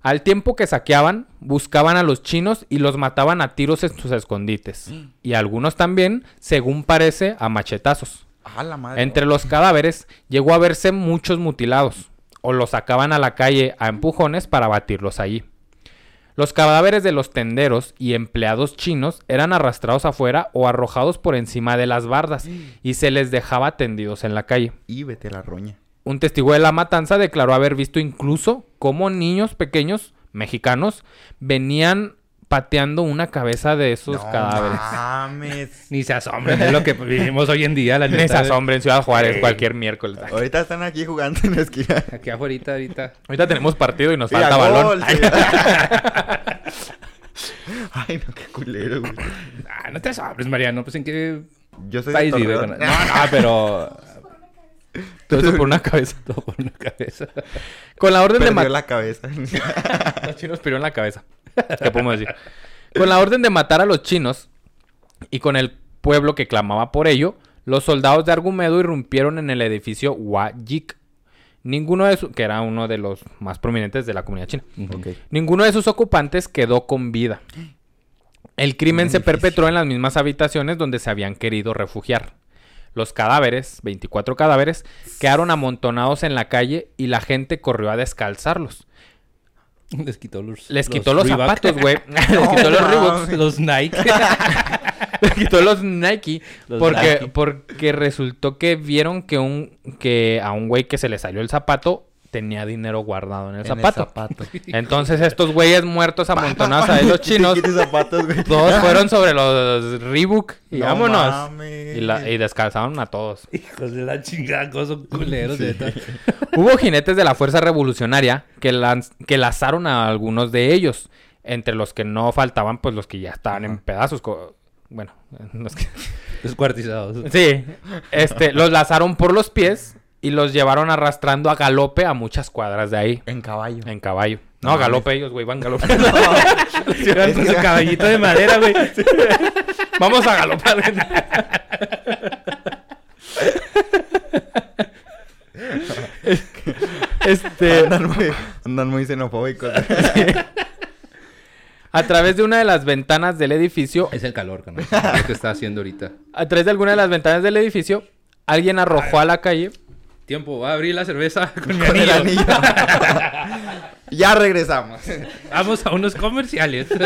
al tiempo que saqueaban, buscaban a los chinos y los mataban a tiros en sus escondites. Y algunos también, según parece, a machetazos. Ah, la madre. Entre los cadáveres llegó a verse muchos mutilados, o los sacaban a la calle a empujones para batirlos allí. Los cadáveres de los tenderos y empleados chinos eran arrastrados afuera o arrojados por encima de las bardas y se les dejaba tendidos en la calle. Y vete a la roña. Un testigo de la matanza declaró haber visto incluso cómo niños pequeños mexicanos venían pateando una cabeza de esos no cadáveres. mames. Ni se asombren de lo que vivimos hoy en día, la Ni se asombren, Ciudad Juárez, Sí. cualquier miércoles. Ahorita están aquí jugando en la esquina. Aquí afuera, ahorita. Ahorita tenemos partido y nos Sí, falta balón. gol. Ay, no, qué culero, güey. Ah, no te asombres, Mariano. Pues en qué Yo soy de. Torreón. No, no, pero... Todo eso por una cabeza. Todo por una cabeza. Con la orden de Perdió la cabeza. Los chinos pidieron la cabeza. ¿Qué podemos decir? Con la orden de matar a los chinos y con el pueblo que clamaba por ello, los soldados de Argumedo irrumpieron en el edificio Huayik. Ninguno de sus, que era uno de los más prominentes de la comunidad china. Ninguno de sus ocupantes quedó con vida. El crimen se perpetró en las mismas habitaciones donde se habían querido refugiar. Los cadáveres, 24 cadáveres, quedaron amontonados en la calle y la gente corrió a descalzarlos. Les quitó los Les quitó los zapatos, güey. Les quitó los Reeboks. Los Nike. Les quitó los Nike. Los porque, Nike. porque resultó que vieron que un que a un güey que se le salió el zapato tenía dinero guardado en el En zapato. zapato. Entonces estos güeyes muertos amontonados ahí los chinos, zapatos, güey. todos fueron sobre los Reebok y No vámonos. mames. Y, la- y descalzaron a todos. Hijos de la chingada, cosas culeros, neta. Hubo jinetes de la fuerza revolucionaria que, lanz- que lazaron a algunos de ellos. Entre los que no faltaban, pues los que ya estaban en pedazos. Bueno, los que- Descuartizados. Sí, este, los lazaron por los pies y los llevaron arrastrando a galope a muchas cuadras de ahí, En caballo. en caballo. No, No galope ellos, güey, van galope. Iban con su caballito de madera, güey. Vamos a galopar. este, Andan muy, andan muy xenofóbicos. a través de una de las ventanas del edificio, Es el calor, lo que está haciendo ahorita. a través de alguna de las ventanas del edificio, alguien arrojó a la calle. Tiempo, voy a abrir la cerveza con mi Con el anillo. anillo. ya regresamos. Vamos a unos comerciales.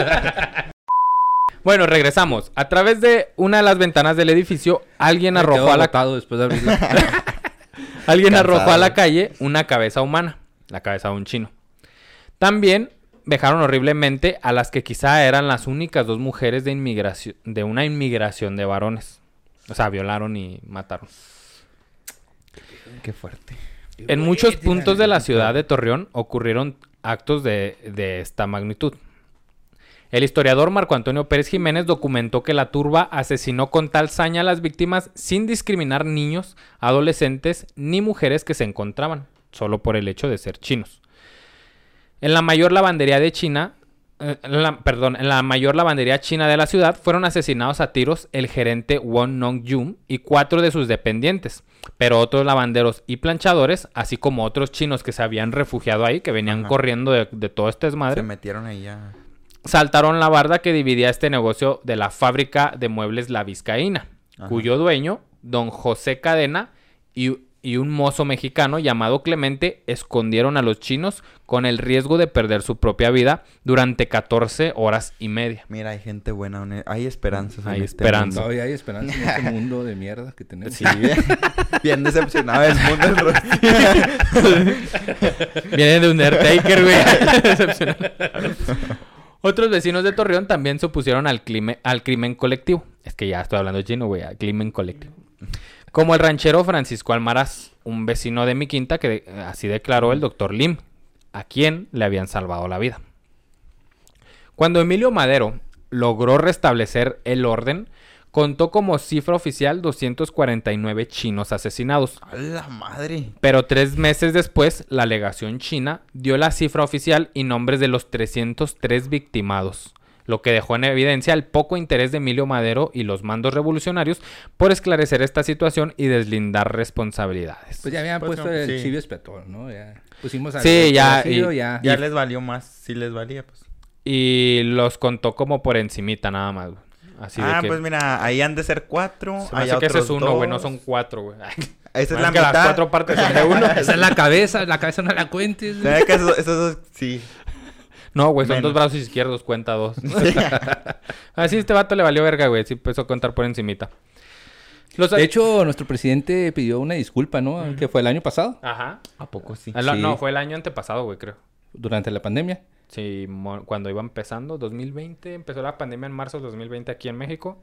Bueno, regresamos. A través de una de las ventanas del edificio, alguien Me arrojó a la después de abrirla. Alguien Cansado. arrojó a la calle una cabeza humana, la cabeza de un chino. También vejaron horriblemente a las que quizá eran las únicas dos mujeres de inmigración de una inmigración de varones. O sea, violaron y mataron. Qué fuerte. En muchos puntos de la ciudad de Torreón ocurrieron actos de, de esta magnitud. El historiador Marco Antonio Pérez Jiménez documentó que la turba asesinó con tal saña a las víctimas sin discriminar niños, adolescentes ni mujeres que se encontraban, solo por el hecho de ser chinos. En la mayor lavandería de China, la- perdón, en la mayor lavandería china de la ciudad fueron asesinados a tiros el gerente Won Nong Yum y cuatro de sus dependientes, pero otros lavanderos y planchadores, así como otros chinos que se habían refugiado ahí, que venían Ajá. corriendo de, de todo este desmadre Se metieron ahí a... saltaron la barda que dividía este negocio de la fábrica de muebles La Vizcaína, Ajá. cuyo dueño, don José Cadena y, y un mozo mexicano llamado Clemente escondieron a los chinos con el riesgo de perder su propia vida durante 14 horas y media. Mira, hay gente buena, hay esperanzas. en Hay este esperanza. Todavía hay esperanza en este mundo de mierda que tenemos. Sí, bien, bien decepcionado del mundo. Viene de Undertaker, güey. Otros vecinos de Torreón también se opusieron al, clime- al crimen colectivo. Es que ya estoy hablando chino, güey, al crimen colectivo. Como el ranchero Francisco Almaraz, un vecino de mi quinta que así declaró el doctor Lim, a quien le habían salvado la vida. Cuando Emilio Madero logró restablecer el orden, contó como cifra oficial 249 chinos asesinados. ¡A la madre! Pero tres meses después, la legación china dio la cifra oficial y nombres de los 303 victimados, lo que dejó en evidencia el poco interés de Emilio Madero y los mandos revolucionarios por esclarecer esta situación y deslindar responsabilidades. Pues ya habían Pues puesto no, el sí. chivo expiatorio, ¿no? Ya pusimos al Sí, ya, y- ya. Ya les valió más, si les valía, pues. Y los contó como por encimita nada más. güey. Así ah, de que... pues mira, ahí han de ser cuatro. se hay hace que ese es otros uno, güey, no son cuatro, güey. Esa es la las mitad. cuatro partes son de uno. Esa es la cabeza, la cabeza no la cuentes. Ve que esos, esos dos, sí. No, güey, son Menos. dos brazos izquierdos, cuenta dos. Así este vato le valió verga, güey. Sí empezó a contar por encimita. Los... De hecho, nuestro presidente pidió una disculpa, ¿no? Que fue el año pasado, Ajá. ¿A poco sí? No, fue el año antepasado, güey, creo. durante la pandemia. Sí, mo- cuando iba empezando, 2020, empezó la pandemia en marzo de 2020 aquí en México.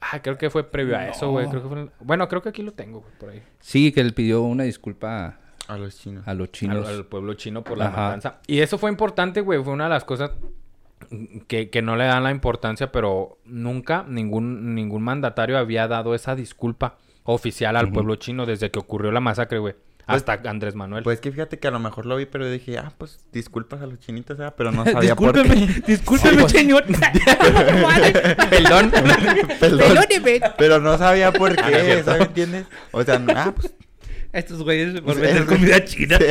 Ah, creo que fue previo a eso, güey. No. Creo que fue... Bueno, creo que aquí lo tengo, güey, por ahí. Sí, que él pidió una disculpa A los chinos. a los Al, chinos. al pueblo chino por la Ajá. matanza. Y eso fue importante, güey. Fue una de las cosas que, que no le dan la importancia, pero nunca ningún, ningún mandatario había dado esa disculpa oficial al pueblo chino desde que ocurrió la masacre, güey. Pues- Hasta Andrés Manuel. Pues que fíjate que a lo mejor lo vi, pero dije, ah, pues disculpas a los chinitos, ¿verdad? pero no sabía por qué. discúlpeme, discúlpeme, señor. Perdón. Perdón. Pero no sabía por Ah, qué. ¿sabes? ¿Entiendes? O sea, ah, pues. Estos güeyes por Sí, vender comida china.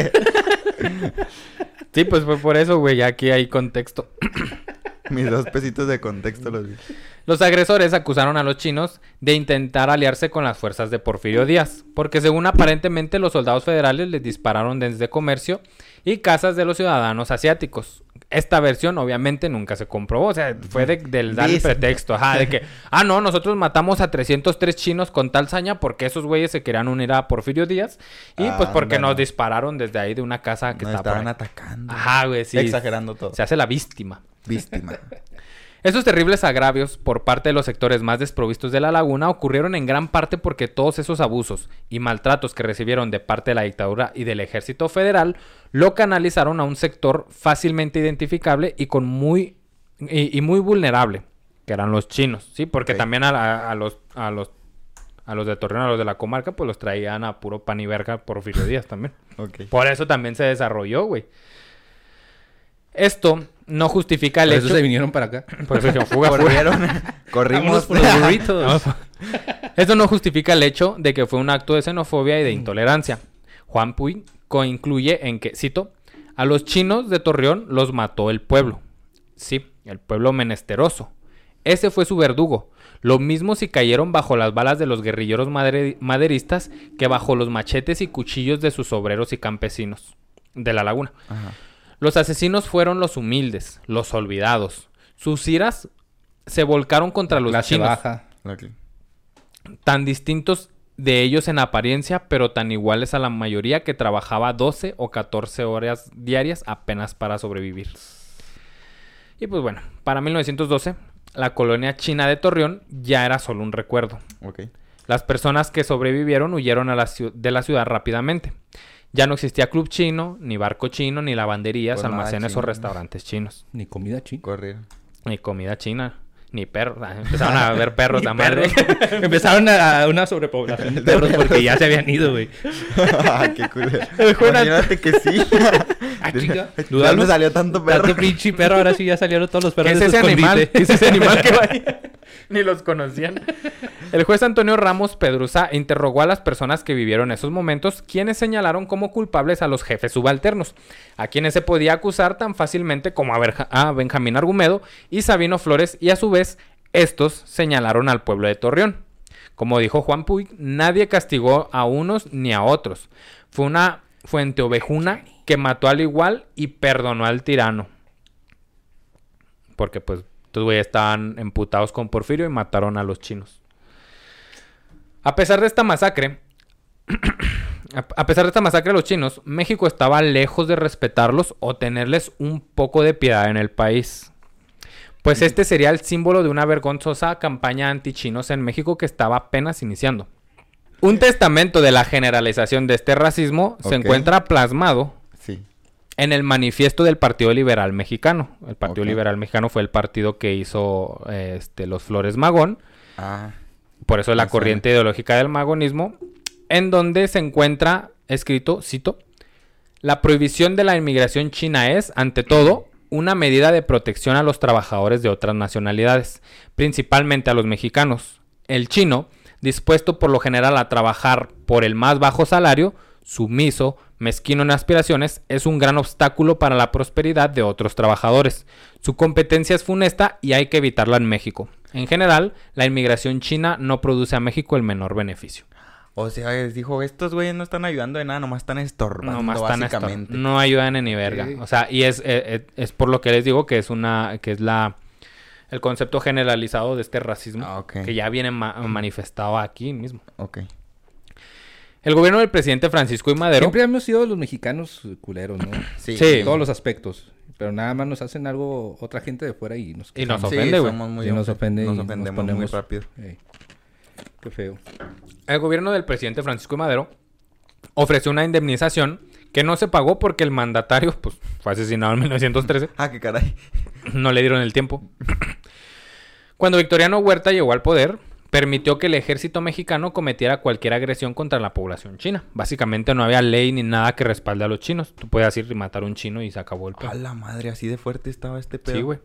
Sí, pues fue por eso, güey. Ya aquí hay contexto. Mis dos pesitos de contexto los vi. Los agresores acusaron a los chinos de intentar aliarse con las fuerzas de Porfirio Díaz, porque según aparentemente los soldados federales les dispararon desde comercio y casas de los ciudadanos asiáticos. Esta versión obviamente nunca se comprobó, o sea, fue de- del dar el pretexto, ajá, de que, ah, no, nosotros matamos a 303 chinos con tal saña porque esos güeyes se querían unir a Porfirio Díaz y pues porque Ándale. nos dispararon desde ahí de una casa que Nos estaba por estaban ahí. atacando. Ajá, güey, sí. Exagerando todo. Se hace la víctima. Víctima. Esos terribles agravios por parte de los sectores más desprovistos de la laguna ocurrieron en gran parte porque todos esos abusos y maltratos que recibieron de parte de la dictadura y del ejército federal lo canalizaron a un sector fácilmente identificable y con muy y, y muy vulnerable, que eran los chinos, sí, porque también a, los a los a los de Torreón, a los de la comarca, pues los traían a puro pan y verga Porfirio Díaz también. Por eso también se desarrolló, güey. Esto no justifica el Por hecho. eso se vinieron para acá. Por eso dijeron, fuga, fuga. Corrieron. Corrimos. por los burritos. Esto no justifica el hecho de que fue un acto de xenofobia y de intolerancia. Juan Puy concluye en que, cito, a los chinos de Torreón los mató el pueblo. Sí, el pueblo menesteroso. Ese fue su verdugo. Lo mismo si cayeron bajo las balas de los guerrilleros maderistas que bajo los machetes y cuchillos de sus obreros y campesinos de la laguna. Ajá. Los asesinos fueron los humildes, los olvidados. Sus iras se volcaron contra los Clase chinos baja. Tan distintos de ellos en apariencia, pero tan iguales a la mayoría que trabajaba 12 o 14 horas diarias apenas para sobrevivir. Y pues bueno, para 1912, la colonia china de Torreón ya era solo un recuerdo. Las personas que sobrevivieron huyeron a la ciu- de la ciudad rápidamente. Ya no existía club chino, ni barco chino, ni lavanderías, Pues almacenes o restaurantes chinos. Ni comida. Corrieron. Ni comida china, ni perros. Ah, Empezaron a ver perros a madre. Empezaron a, a una sobrepoblación de perros porque ya se habían ido, güey. Ay, qué culero. Imagínate que sí. Ah, chica. ¿De dónde salió tanto perro? Tanto pinche perro, ahora sí ya salieron todos los perros ¿Qué es ese animal? ¿Qué es ese animal que va ahí? Ni los conocían. El juez Antonio Ramos Pedrusa interrogó a las personas que vivieron esos momentos, quienes señalaron como culpables a los jefes subalternos, a quienes se podía acusar tan fácilmente como a Benjamín Argumedo y Sabino Flores, y a su vez, estos señalaron al pueblo de Torreón. Como dijo Juan Puig, nadie castigó a unos ni a otros. Fue una fuente ovejuna que mató al igual y perdonó al tirano. Porque pues estos güeyes estaban emputados con Porfirio y mataron a los chinos. A pesar de esta masacre, a pesar de esta masacre a los chinos, México estaba lejos de respetarlos o tenerles un poco de piedad en el país. Pues este sería el símbolo de una vergonzosa campaña anti-chinos en México que estaba apenas iniciando. Un testamento de la generalización de este racismo se encuentra plasmado. En el manifiesto del Partido Liberal Mexicano. El Partido. Liberal Mexicano fue el partido que hizo eh, este, los Flores Magón. Ah. Por eso la corriente ideológica del magonismo. En donde se encuentra escrito, cito, la prohibición de la inmigración china es, ante todo, una medida de protección a los trabajadores de otras nacionalidades, principalmente a los mexicanos. El chino, dispuesto por lo general a trabajar por el más bajo salario, sumiso, mezquino en aspiraciones, es un gran obstáculo para la prosperidad de otros trabajadores. Su competencia es funesta y hay que evitarla en México. En general, la inmigración china no produce a México el menor beneficio. O sea, dijo, estos güeyes no están ayudando de nada, nomás están estorbando, No más tan esto. básicamente. No ayudan en ni verga. O sea, y es, eh, eh, es por lo que les digo que es una, que es la el concepto generalizado de este racismo Ah, que ya viene ma- manifestado aquí mismo. Ok. El gobierno del presidente Francisco I. Madero. Siempre hemos sido los mexicanos culeros, ¿no? Sí. Sí. En todos los aspectos. Pero nada más nos hacen algo otra gente de fuera y nos Y nos ofende, güey. somos muy Sí, nos ofe- ofende y Nos nos ofendemos muy ponemos- rápido. Ey, Qué feo. El gobierno del presidente Francisco I. Madero ofreció una indemnización que no se pagó porque el mandatario pues, fue asesinado en 1913. Ah, qué caray. No le dieron el tiempo. Cuando Victoriano Huerta llegó al poder, permitió que el ejército mexicano cometiera cualquier agresión contra la población china. Básicamente no había ley ni nada que respalde a los chinos. Tú puedes ir y matar a un chino y se acabó el pedo. A la madre, así de fuerte estaba este pedo. Sí, güey.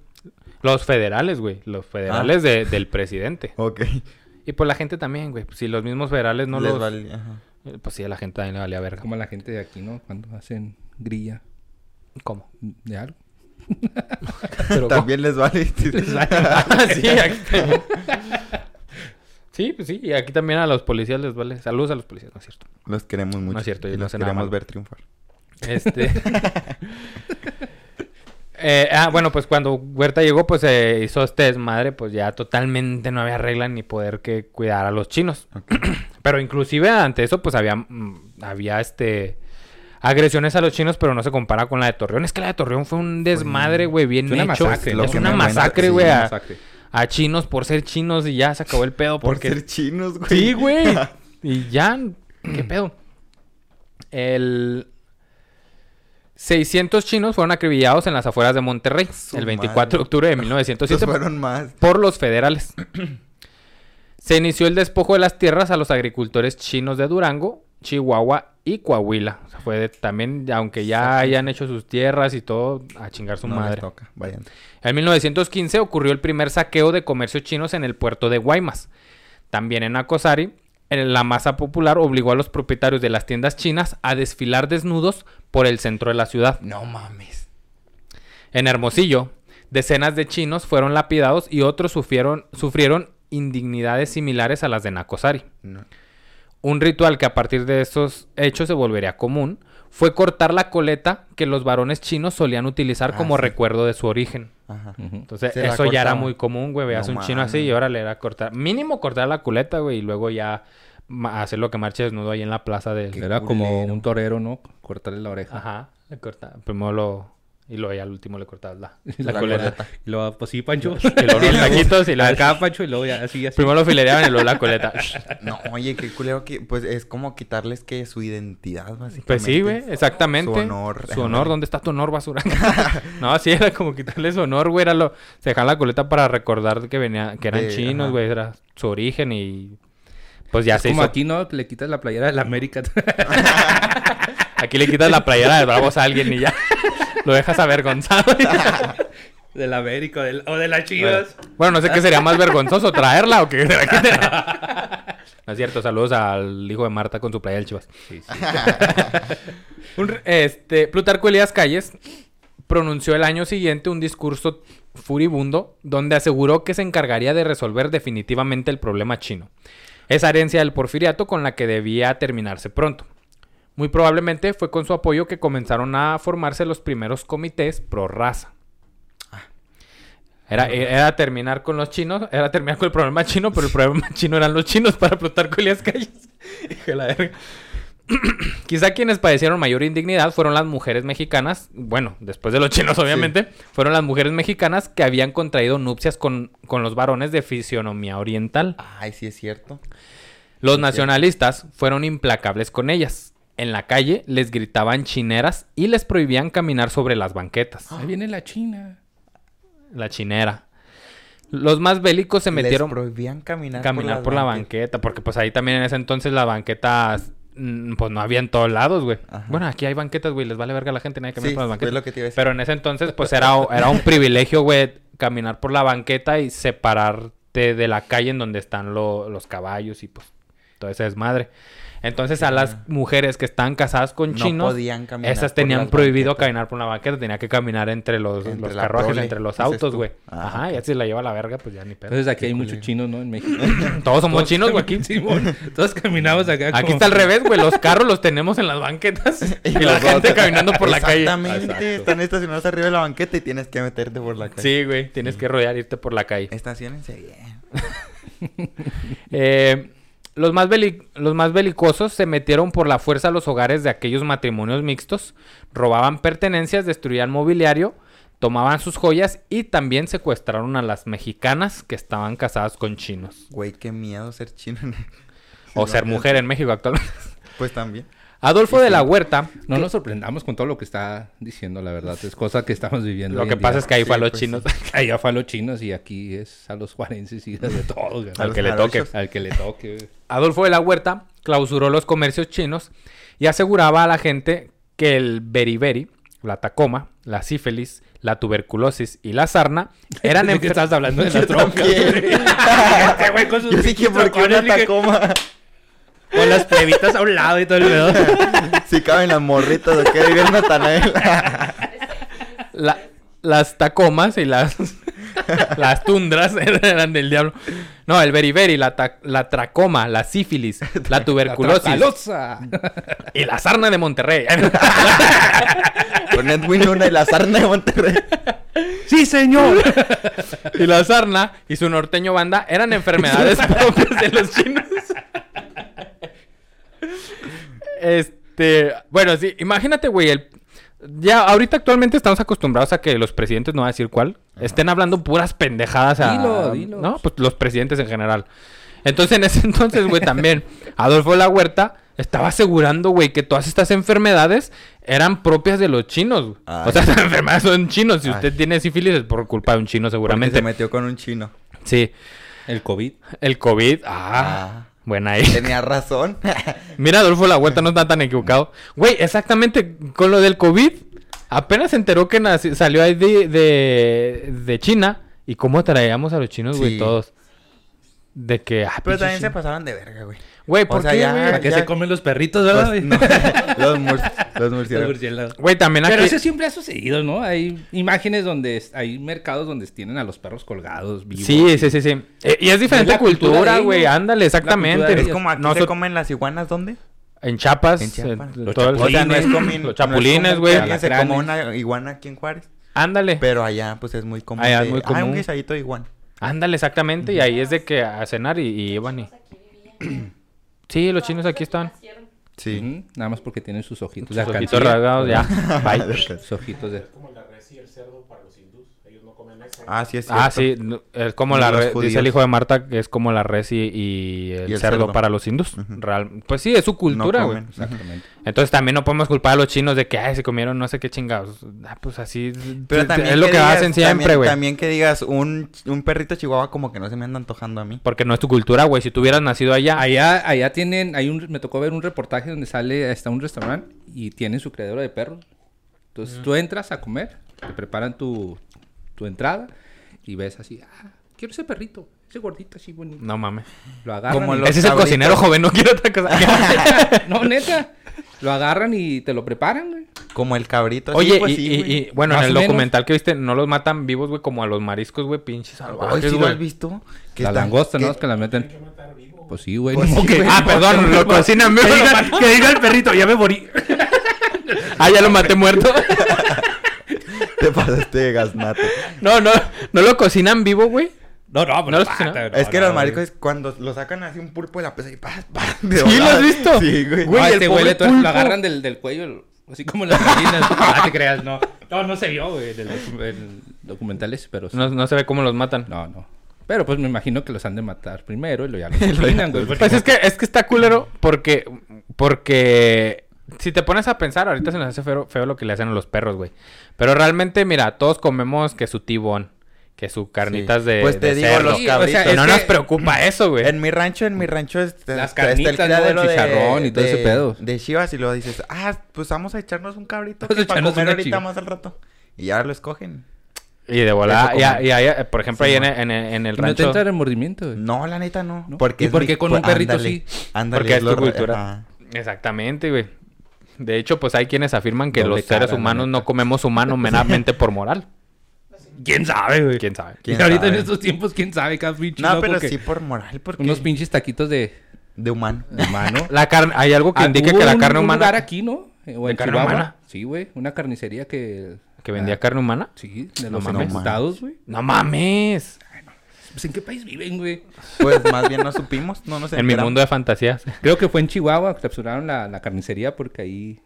Los federales, güey. Los federales de- del presidente. Ok. Y pues la gente también, güey. Si los mismos federales no Les los... vale- ajá. Pues sí, a la gente también le valía verga. Como la gente de aquí, ¿no? Cuando hacen grilla ¿Cómo? de algo. Pero, También les vale. Ah, sí, aquí también. Sí, pues sí, y aquí también a los policías les vale. Saludos a los policías, ¿no es cierto? Los queremos mucho. No es cierto, y los nada queremos ver triunfar. Este. Eh, ah, bueno, pues cuando Huerta llegó, pues se hizo este desmadre, pues ya totalmente no había regla ni poder que cuidar a los chinos. Pero inclusive ante eso, pues había, mm, había este agresiones a los chinos, pero no se compara con la de Torreón. Es que la de Torreón fue un desmadre, güey, bien hecho. es una masacre, sí, güey, una a, chinos por ser chinos y ya se acabó el pedo. Por porque... ser chinos, güey. Sí, güey. Y ya, ¿qué pedo? El 600 chinos fueron acribillados en las afueras de Monterrey Su el 24 de octubre de Estos 1907 fueron más. por los federales. Se inició el despojo de las tierras a los agricultores chinos de Durango, Chihuahua y Coahuila. O sea, fue de- también, aunque ya hayan hecho sus tierras y todo, a chingar su no les madre. toca. Vayan. En 1915 ocurrió el primer saqueo de comercio chinos en el puerto de Guaymas. También en Acosari, la masa popular obligó a los propietarios de las tiendas chinas a desfilar desnudos por el centro de la ciudad. No mames. En Hermosillo, decenas de chinos fueron lapidados y otros sufrieron, sufrieron indignidades similares a las de Nacosari. No. Un ritual que a partir de esos hechos se volvería común fue cortar la coleta que los varones chinos solían utilizar Ah, como sí. recuerdo de su origen. Ajá. Entonces, Se eso ya era muy común, güey. Veas No un chino así y ahora le era cortar. Mínimo cortar la culeta, güey, y luego ya ma- hacerlo que marche desnudo ahí en la plaza del... Qué Era como un torero, ¿no? Cortarle la oreja. Ajá, le corta. Primero lo... Y luego ya al último le cortabas la, la, La coleta. coleta. Y luego, pues sí, Pancho. Y luego los taquitos y la... Acá, Pancho, y luego ya así, así. Primero lo filereaban y luego la coleta. No, oye, qué culero que... Pues es como quitarles que su identidad, básicamente. Pues sí, güey, exactamente. Su honor. Su honor, ¿dónde está tu honor, basura? no, sí, era como quitarle su honor, güey. Era lo... Se dejaban la coleta para recordar que venía... Que eran De- chinos, ajá. güey. Era su origen y... Pues ya Es se como hizo... aquí, ¿no? Le quitas la playera de la América. Aquí le quitas la playera de Bravos a alguien y ya... lo dejas avergonzado. de la América del- o de las Chivas. bueno, no sé qué sería más vergonzoso, traerla o que... No es cierto, saludos al hijo de Marta con su playa del Chivas. Sí, sí. Un re- este, Plutarco Elías Calles pronunció el año siguiente un discurso furibundo donde aseguró que se encargaría de resolver definitivamente el problema chino. Esa herencia del porfiriato con la que debía terminarse pronto. Muy probablemente fue con su apoyo que comenzaron a formarse los primeros comités pro raza. Era, era terminar con los chinos, era terminar con el problema chino, pero el problema chino eran los chinos para Plutarco Elías Calles. Hijo de la verga. Quizá quienes padecieron mayor indignidad fueron las mujeres mexicanas, bueno, después de los chinos obviamente, fueron las mujeres mexicanas que habían contraído nupcias con, con los varones de fisionomía oriental. Ay, sí es cierto. Los Sí, nacionalistas fueron implacables con ellas. En la calle les gritaban chineras y les prohibían caminar sobre las banquetas. Ahí viene la China. La chinera. Los más bélicos se metieron... Les prohibían caminar, caminar por, la banqueta, porque pues ahí también en ese entonces las banquetas mm, pues no había en todos lados, güey. Ajá. Bueno, aquí hay banquetas, güey, les vale verga a la gente, nadie camina Sí, por las es banquetas. lo que te iba a decir. Pero en ese entonces pues era, era un privilegio, güey, caminar por la banqueta y separarte de la calle en donde están lo- los caballos y pues todo ese desmadre. Entonces a las mujeres que estaban casadas con No chinos, podían caminar esas tenían prohibido banquetas. caminar por una banqueta, tenía que caminar entre los, Entre los la carruajes, prole, entre los autos, güey. Ah, Ajá, ok. ya si la lleva a la verga, pues ya ni pedo. Entonces aquí hay muchos chinos, ¿no? En México. Todos somos chinos, güey. Todos caminamos acá. Aquí como- está al revés, güey. Los carros los tenemos en las banquetas y, la los gente otros- caminando por la calle. Exactamente. Están estacionados arriba de la banqueta y tienes que meterte por la calle. Sí, güey. Tienes que rodear, irte por la calle. Estacionense bien. Eh, los, más los más belicosos se metieron por la fuerza a los hogares de aquellos matrimonios mixtos, robaban pertenencias, destruían mobiliario, tomaban sus joyas y también secuestraron a las mexicanas que estaban casadas con chinos. Güey, qué miedo ser chino. O Sí, ser mujer en México actualmente. Pues también. Adolfo de la Huerta. No nos sorprendamos con todo lo que está diciendo, la verdad. Es cosa que estamos viviendo. Lo que pasa día. es que ahí Sí, fue a los pues chinos. Allá fue a los chinos y aquí es a los juarenses y de todos. Al que le toque. Al que le toque. Adolfo de la Huerta clausuró los comercios chinos y aseguraba a la gente que el beriberi, la tacoma, la sífilis, la tuberculosis y la sarna eran ¿De qué enfermedades estás hablando de la tronca? Este güey con sus Yo dije, ¿por qué una tacoma? Con las plebitas a un lado y todo el pedo. Si caben las morritas, ¿de qué vivir Natanael? La- las tacomas y las las tundras eran del diablo. No, el beriberi, la, ta- la tracoma, la sífilis, la tuberculosis Tracalosa. y la sarna de Monterrey. Con Edwin Luna y la sarna de Monterrey. ¡Sí, señor! y la sarna y su norteño banda eran enfermedades propias de los chinos. Este, bueno, sí, imagínate, güey, el ya ahorita actualmente estamos acostumbrados a que los presidentes no voy a decir cuál, estén hablando puras pendejadas a Dilo, dilo. no, pues los presidentes en general. Entonces, en ese entonces, güey, también Adolfo la Huerta estaba asegurando, güey, que todas estas enfermedades eran propias de los chinos. Ay. O sea, estas enfermedades son chinos. Si Ay. usted tiene sífilis es por culpa de un chino, Porque seguramente. se metió con un chino. Sí. El COVID. El COVID. Ah, Ah. Buena ahí. Tenía razón. Mira, Adolfo La Huerta no está tan equivocado. Güey, exactamente con lo del COVID. Apenas se enteró que naci- salió ahí de, de, de China. ¿Y cómo traíamos a los chinos, güey, Sí. todos? De que... Ah, Pero también se pasaban de verga, güey. Güey, o ¿por sea, qué, ya- güey? ¿Para qué ya- se comen los perritos, verdad? Pues, no, los, mur- los Los murciélagos. Güey, también Pero eso siempre ha sucedido, ¿no? Hay imágenes donde es- hay mercados donde tienen a los perros colgados vivos. Sí, sí, sí, sí. Eh, y es diferente la cultura güey. Ándale, exactamente. Es como aquí No se so- comen las iguanas, ¿dónde? En Chapas. En Chiapas. en Los todo el- O sea, no es Chapulines. común. Los no es chapulines, común güey. alguien se coma una iguana aquí en Juárez. Ándale. Pero allá, pues es muy común. Allá es muy "Ah, un común. guisadito de iguana. Ándale, exactamente. Y ahí es de que a cenar y, y iban y... Sí, los chinos aquí están. Sí. Nada más porque tienen sus ojitos Sus de ojitos rasgados, ya. Bye. Sus ojitos de... como la res y el cerdo para los hindús. Ellos no comen eso. Ah, sí, es Ah, sí, es como Y la res, dice el hijo de Marta que es como la res y, y el, Y el cerdo, cerdo. para los hindús. Ujú. Real, pues sí, es su cultura, güey. Exactamente. Entonces también no podemos culpar a los chinos de que ay, se comieron no sé qué chingados. Ah, pues así Pero es también lo que digas- hacen siempre, güey. También que digas, un, un perrito chihuahua como que no se me anda antojando a mí. Porque no es tu cultura, güey. Si tú hubieras nacido allá, Allá, allá tienen, hay un, me tocó ver un reportaje donde sale, está un restaurante y tienen su criadero de perros. Entonces tú entras a comer, te preparan tu, tu entrada y ves así, ah, quiero ese perrito, ese gordito así bonito. no mames. Lo agarran. Como y- los Ese es el cocinero joven, no quiero otra cosa. no, neta. Lo agarran y te lo preparan, güey. Como el cabrito. Oye, pues y, sí, y- bueno, Más en el menos. documental que viste, no los matan vivos, güey, como a los mariscos, güey, pinches Ay, salvajes, ¿sí lo güey. has visto? Que La está- langosta, ¿no? que- Es que la meten. Pues sí, güey. Pues sí, güey. Ah, perdón, lo cocinan vivo. Que diga, que diga el perrito, ya me morí. Ah, ya lo maté muerto. Te pasaste de gaznate. No, no, no lo cocinan vivo, güey. No, no, ¿No los cocinan? es que no, los güey. maricos cuando lo sacan así un pulpo de la pesa y ¡paz, paz! ¿Sí lo has visto? Sí, güey. Güey, Ah, el este güey lo agarran del, del cuello, así como las gallinas. ah, te creas, no. No, no se vio, güey, en documentales, pero sí. No, no se ve cómo los matan. No, no. Pero pues me imagino que los han de matar primero y lo ya los cocinan, güey. Pues es que, es que está culero porque, porque si te pones a pensar, ahorita se nos hace feo, feo lo que le hacen a los perros, güey. Pero realmente, mira, todos comemos que su tibón, que su carnitas Sí. de, Pues te de digo, cerdo. los o sea, cabritos. Es no que- nos preocupa eso, güey. En mi rancho, en mi rancho este, Las está- está carnitas, ¿no? El chicharrón y todo ese pedo. De chivas y luego dices, ah, pues vamos a echarnos un cabrito Vamos para comer ahorita chiva. más al rato. Y ya lo escogen. Y de volada, y, y ahí, por ejemplo, Sí, ahí en, en, en el Y no te rancho, entra remordimiento, güey. No, la neta no. ¿No? Porque ¿Y es por qué con un perrito ándale, sí? ándale, porque es tu lo- cultura. ajá. Exactamente, güey. De hecho, pues hay quienes afirman que Doble los seres cara, humanos no comemos humano meramente por moral. ¿Quién sabe, güey? ¿Quién sabe? ¿Quién Y ahorita en estos tiempos, ¿quién sabe? Cada pinche No, pero que- sí por moral, porque... Unos pinches taquitos de, De humano. de mano. La carne, hay algo que Ah, indique que la carne un humana lugar aquí, ¿no? Eh, O ¿De en carne humana? Sí, güey. Una carnicería que... que vendía Ah, carne humana. Sí, de No los embutados, güey. No mames. Pues, ¿en qué país viven, güey? Pues más bien no supimos, no nos En mi enteramos. mundo de fantasías. Creo que fue en Chihuahua que capturaron la, la carnicería porque ahí...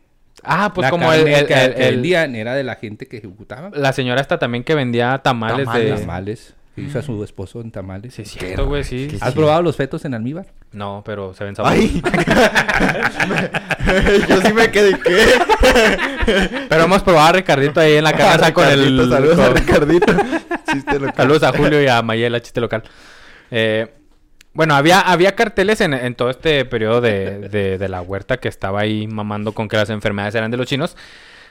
Ah, pues la como el, carne el- que, el- vendían era de la gente que ejecutaba. la señora esta también que vendía tamales, Tamales. de... Tamales. Que hizo a su esposo en tamales. Sí, es cierto, güey, sí. ¿Has sí. probado los fetos en almíbar? No, pero se ven sabrosos. ¡Ay! Yo sí me quedé, ¿qué? Pero hemos probado a Ricardito ahí en la casa Ah, con el... Saludos a Ricardito. Chiste local. Saludos a Julio y a Mayela, chiste local. Eh, bueno, había, había carteles en, en todo este periodo de, de- de la huerta que estaba ahí mamando con que las enfermedades eran de los chinos.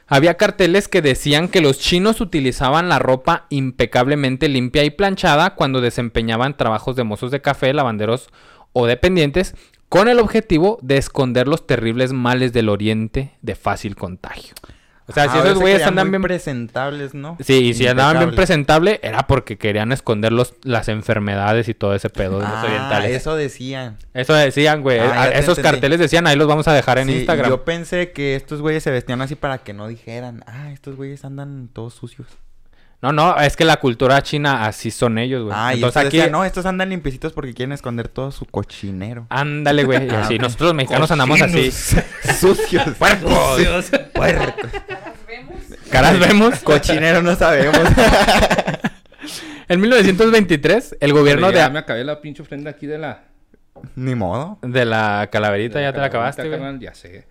Había carteles que decían que los chinos utilizaban la ropa impecablemente limpia y planchada cuando desempeñaban trabajos de mozos de café, lavanderos o dependientes, con el objetivo de esconder los terribles males del oriente de fácil contagio. O sea, si Ah, esos güeyes andan bien presentables, ¿no? Sí, y si andaban bien presentable era porque querían esconder los, las enfermedades y todo ese pedo de los Ah, orientales. Eso, eso decían. decían, güey. Ah, Esos carteles decían, ahí los vamos a dejar en Sí, Instagram. Yo pensé que estos güeyes se vestían así para que no dijeran, ah, estos güeyes andan todos sucios. No, no, es que la cultura china así son ellos, güey. Ah, y Entonces entonces aquí... decían, no, estos andan limpiecitos porque quieren esconder todo su cochinero. Ándale, güey. Y Ah, nosotros los mexicanos andamos así. Sucios. Puercos. Puercos. Caras vemos. Caras vemos. Cochinero no sabemos. En 1923, el gobierno ya de, me acabé la pinche ofrenda aquí de la... Ni modo. de la calaverita, ya te la acabaste, carnal, Ya sé.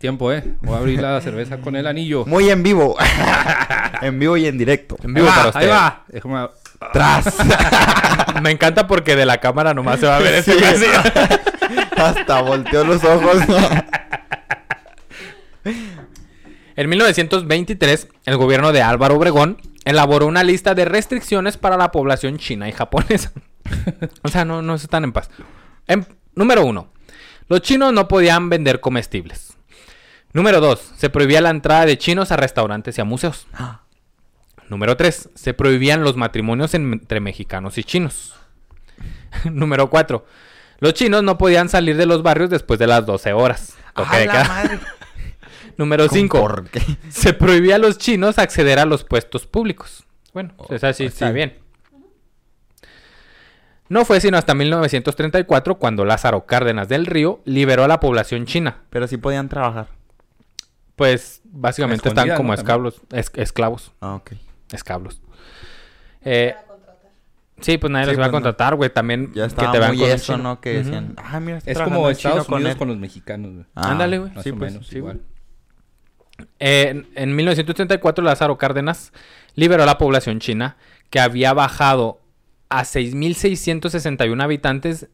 Tiempo, ¿eh? Voy a abrir la cerveza con el anillo. Muy en vivo. en vivo y en directo. En vivo ahí va, para usted. Ahí va. Déjame... Tras. Me encanta porque de la cámara nomás se va a ver Sí. ese vacío. Hasta volteó los ojos. En 1923, el gobierno de Álvaro Obregón elaboró una lista de restricciones para la población china y japonesa. o sea, no, no están en paz. En- número uno, los chinos no podían vender comestibles. Número dos, se prohibía la entrada de chinos a restaurantes y a museos. Número tres, se prohibían los matrimonios en- entre mexicanos y chinos. Número cuatro, los chinos no podían salir de los barrios después de las 12 horas. Número 5. ¿Por qué? Se prohibía a los chinos acceder a los puestos públicos. Bueno, pues así Oh, está sí. bien. No fue sino hasta 1934 cuando Lázaro Cárdenas del Río liberó a la población china. Pero sí podían trabajar. Pues básicamente están como ¿no? esclavos, es- esclavos, Ah, ok. esclavos. Eh, sí, pues nadie Sí, los va a pues no. contratar, güey. También Ya que te vean muy con eso. ¿no? Que decían, ah, mira, está Es como Estados Unidos él". con los mexicanos, güey. Ah, Ándale, güey. Más Sí, o pues, menos, sí, igual. Eh, en, en 1934 Lázaro Cárdenas liberó a la población china que había bajado a 6.661 habitantes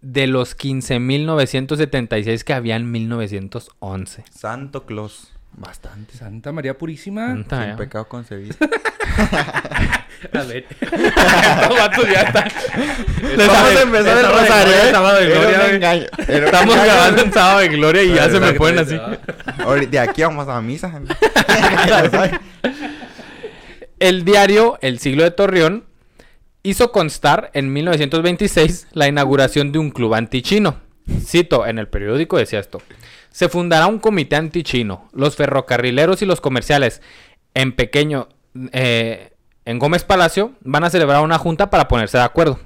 de los 15.976 que había en 1911. Santo Claus. Bastante. Santa María Purísima. Anta, Sin ya. pecado concebido. A ver. Estos ya están. Les vamos a empezar el Sábado de rosario, gloria, ¿eh? sábado de Era un gloria, güey. engaño. Era un Estamos engaño. grabando en sábado de gloria y ya se me ponen así. Ahorita- De aquí vamos a misa. El diario El Siglo de Torreón hizo constar en 1926 la inauguración de un club antichino. Cito, en el periódico decía esto. Se fundará un comité antichino. Los ferrocarrileros y los comerciales en pequeño, eh, en Gómez Palacio, van a celebrar una junta para ponerse de acuerdo.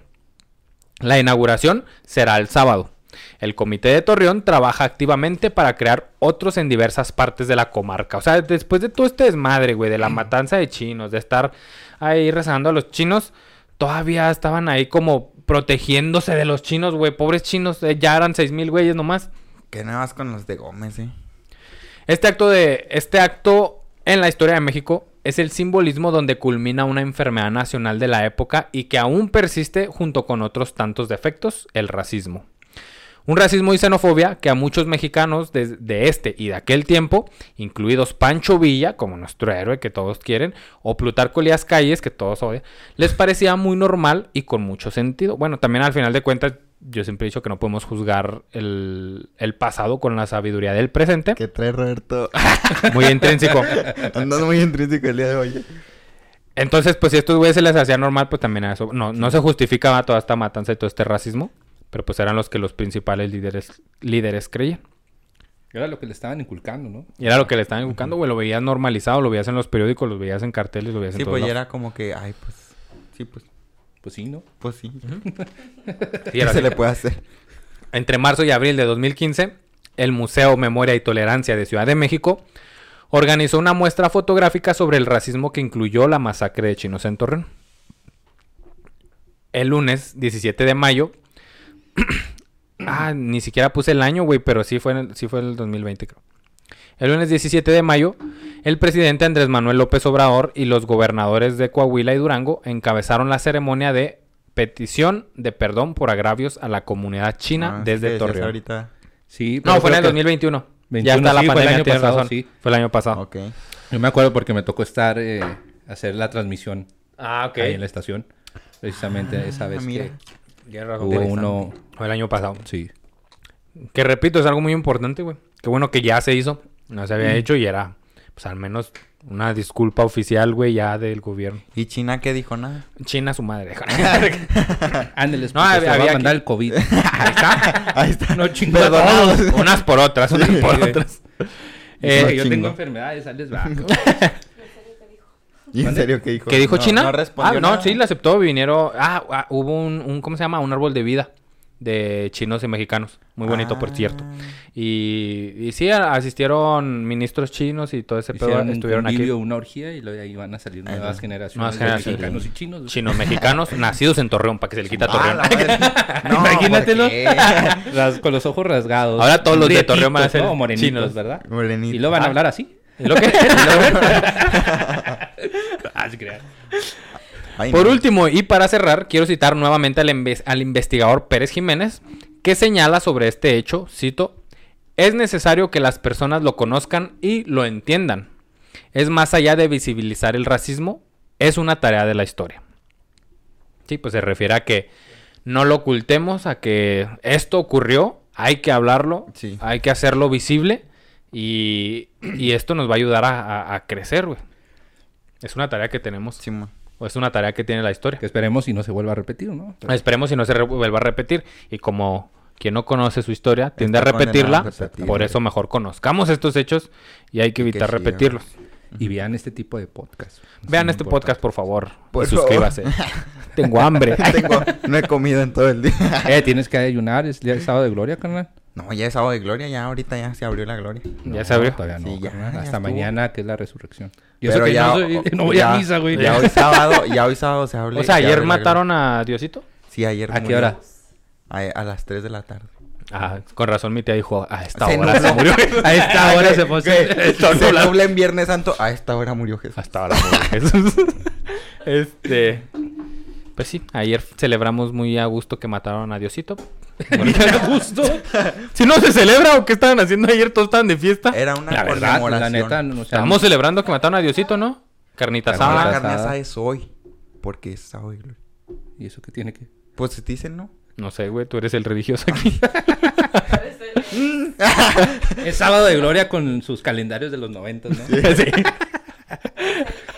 La inauguración será el sábado. El comité de Torreón trabaja activamente para crear otros en diversas partes de la comarca. O sea, después de todo este desmadre, güey, de la matanza de chinos, de estar ahí rezando a los chinos, todavía estaban ahí como protegiéndose de los chinos, güey. Pobres chinos, eh, ya eran seis mil güeyes nomás. Que nada más con los de Gómez, eh. Este acto de este acto en la historia de México es el simbolismo donde culmina una enfermedad nacional de la época y que aún persiste junto con otros tantos defectos, el racismo. Un racismo y xenofobia que a muchos mexicanos de, de este y de aquel tiempo, incluidos Pancho Villa, como nuestro héroe que todos quieren, o Plutarco Elías Calles, que todos odian, les parecía muy normal y con mucho sentido. Bueno, también al final de cuentas, yo siempre he dicho que no podemos juzgar el, el pasado con la sabiduría del presente. ¿Qué trae Roberto? Muy intrínseco. Andas muy intrínseco el día de hoy. eh. Entonces, pues si a estos güeyes se les hacía normal, pues también a eso. No, no se justificaba toda esta matanza y todo este racismo. Pero pues eran los que los principales líderes, líderes creían. Era lo que le estaban inculcando, ¿no? Y era lo que le estaban buscando, güey. Lo veías normalizado, lo veías en los periódicos, lo veías en carteles, lo veías en Sí, todos pues ya lados. era como que, ay, pues. Sí, pues. Pues sí, ¿no? Pues sí. Sí, ¿Qué era se le puede hacer? Entre marzo y abril de 2015, el Museo Memoria y Tolerancia de Ciudad de México organizó una muestra fotográfica sobre el racismo que incluyó la masacre de chinos en Torreón. El lunes 17 de mayo. Ah, ni siquiera puse el año, güey, pero sí fue, en el, sí fue el 2020, creo. El lunes 17 de mayo, el presidente Andrés Manuel López Obrador y los gobernadores de Coahuila y Durango encabezaron la ceremonia de petición de perdón por agravios a la comunidad china Ah, sí desde Torreón. ahorita. Sí, pero No, fue en el que- 2021. ya 21, está la sí, fue el pandemia, año pasado, razón. sí. Fue el año pasado. Ok. Yo me acuerdo porque me tocó estar, eh, hacer la transmisión Ah, ahí en la estación. Precisamente esa vez mira. que Hubo uno... Fue el año pasado. Sí. Que repito, es algo muy importante, güey. Qué bueno que ya se hizo. No se Mm. había hecho y era, pues al menos una disculpa oficial, güey, ya del gobierno. ¿Y China qué dijo? Nada. China su madre. Ándeles, No, no, había- va había a mandar aquí- el COVID. Ahí está. Ahí está. no todos. unas por otras, unas Sí, por otras. Eh, yo chingo. tengo enfermedades, ahí les va. ¿Y en serio qué dijo? ¿Qué dijo No- China? No respondió ah, no, nada. sí, la aceptó. Vinieron. Ah, ah, hubo un, un, ¿cómo se llama? Un árbol de vida de chinos y mexicanos. Muy bonito, por Ah. cierto. Y, y sí, asistieron ministros chinos y todo ese pedo. Hicieron un Estuvieron aquí. una orgía y luego de ahí van a salir nuevas va. generaciones Nuevas de generaciones. mexicanos y chinos. Chinos mexicanos nacidos en Torreón, para que se le quita Ah, Torreón. No, Imagínatelo. con los ojos rasgados. Ahora todos los de Prietitos, Torreón van a ser ¿no? Morenitos, chinos. ¿verdad? Morenito. Y luego van a hablar así. ¿Y lo que? Ah, Por último, y para cerrar, quiero citar nuevamente al, inves- al investigador Pérez Jiménez, que señala sobre este hecho, cito, es necesario que las personas lo conozcan y lo entiendan. Es más allá de visibilizar el racismo, es una tarea de la historia. Sí, pues se refiere a que no lo ocultemos, a que esto ocurrió, hay que hablarlo, Sí. hay que hacerlo visible y, y esto nos va a ayudar a, a- a crecer, güey. Es una tarea que tenemos, o es una tarea que tiene la historia. Que esperemos y no se vuelva a repetir, ¿no? Pero- Esperemos si no se vuelva a repetir. Y como quien no conoce su historia tiende Está a repetirla, a por eso mejor conozcamos estos hechos y hay que Y que evitar repetirlos. y vean este tipo de podcast. Vean Es este podcast, por favor. Por y suscríbase. Tengo hambre. Tengo- no he comido en todo el día. Eh, tienes que ayunar, es día sábado de gloria, carnal. No, ya es sábado de gloria, ya ahorita ya se abrió la gloria. Ya se abrió. Todavía no, Sí, ya, Hasta estuvo. mañana, que es la resurrección. Pero ya, no, soy- no voy ya- a misa, güey. Ya hoy sábado, ya hoy sábado se abre. O sea, se ayer mataron a Diosito. Sí, ayer. ¿A qué murió. hora? A, a las 3 de la tarde. Ah, con razón mi tía dijo, a esta Se hora se murió. A esta hora se puso. Se nubla en Viernes Santo. A esta hora murió Jesús. Hasta ahora murió Jesús. este. Pues sí, ayer celebramos muy a gusto que mataron a Diosito. Justo. Si no se celebra o qué estaban haciendo ayer, todos estaban de fiesta. Era una La verdad, la neta, no, o sea, Estábamos celebrando que mataron a Diosito, ¿no? Carnita Carnita No, la asada. carne asada. asada es hoy. Porque es sábado de gloria. ¿Y eso qué tiene que...? Pues te dicen, ¿no? No sé, güey, tú eres el religioso aquí. Es sábado de gloria con sus calendarios de los 90, ¿no? sí. seminarista.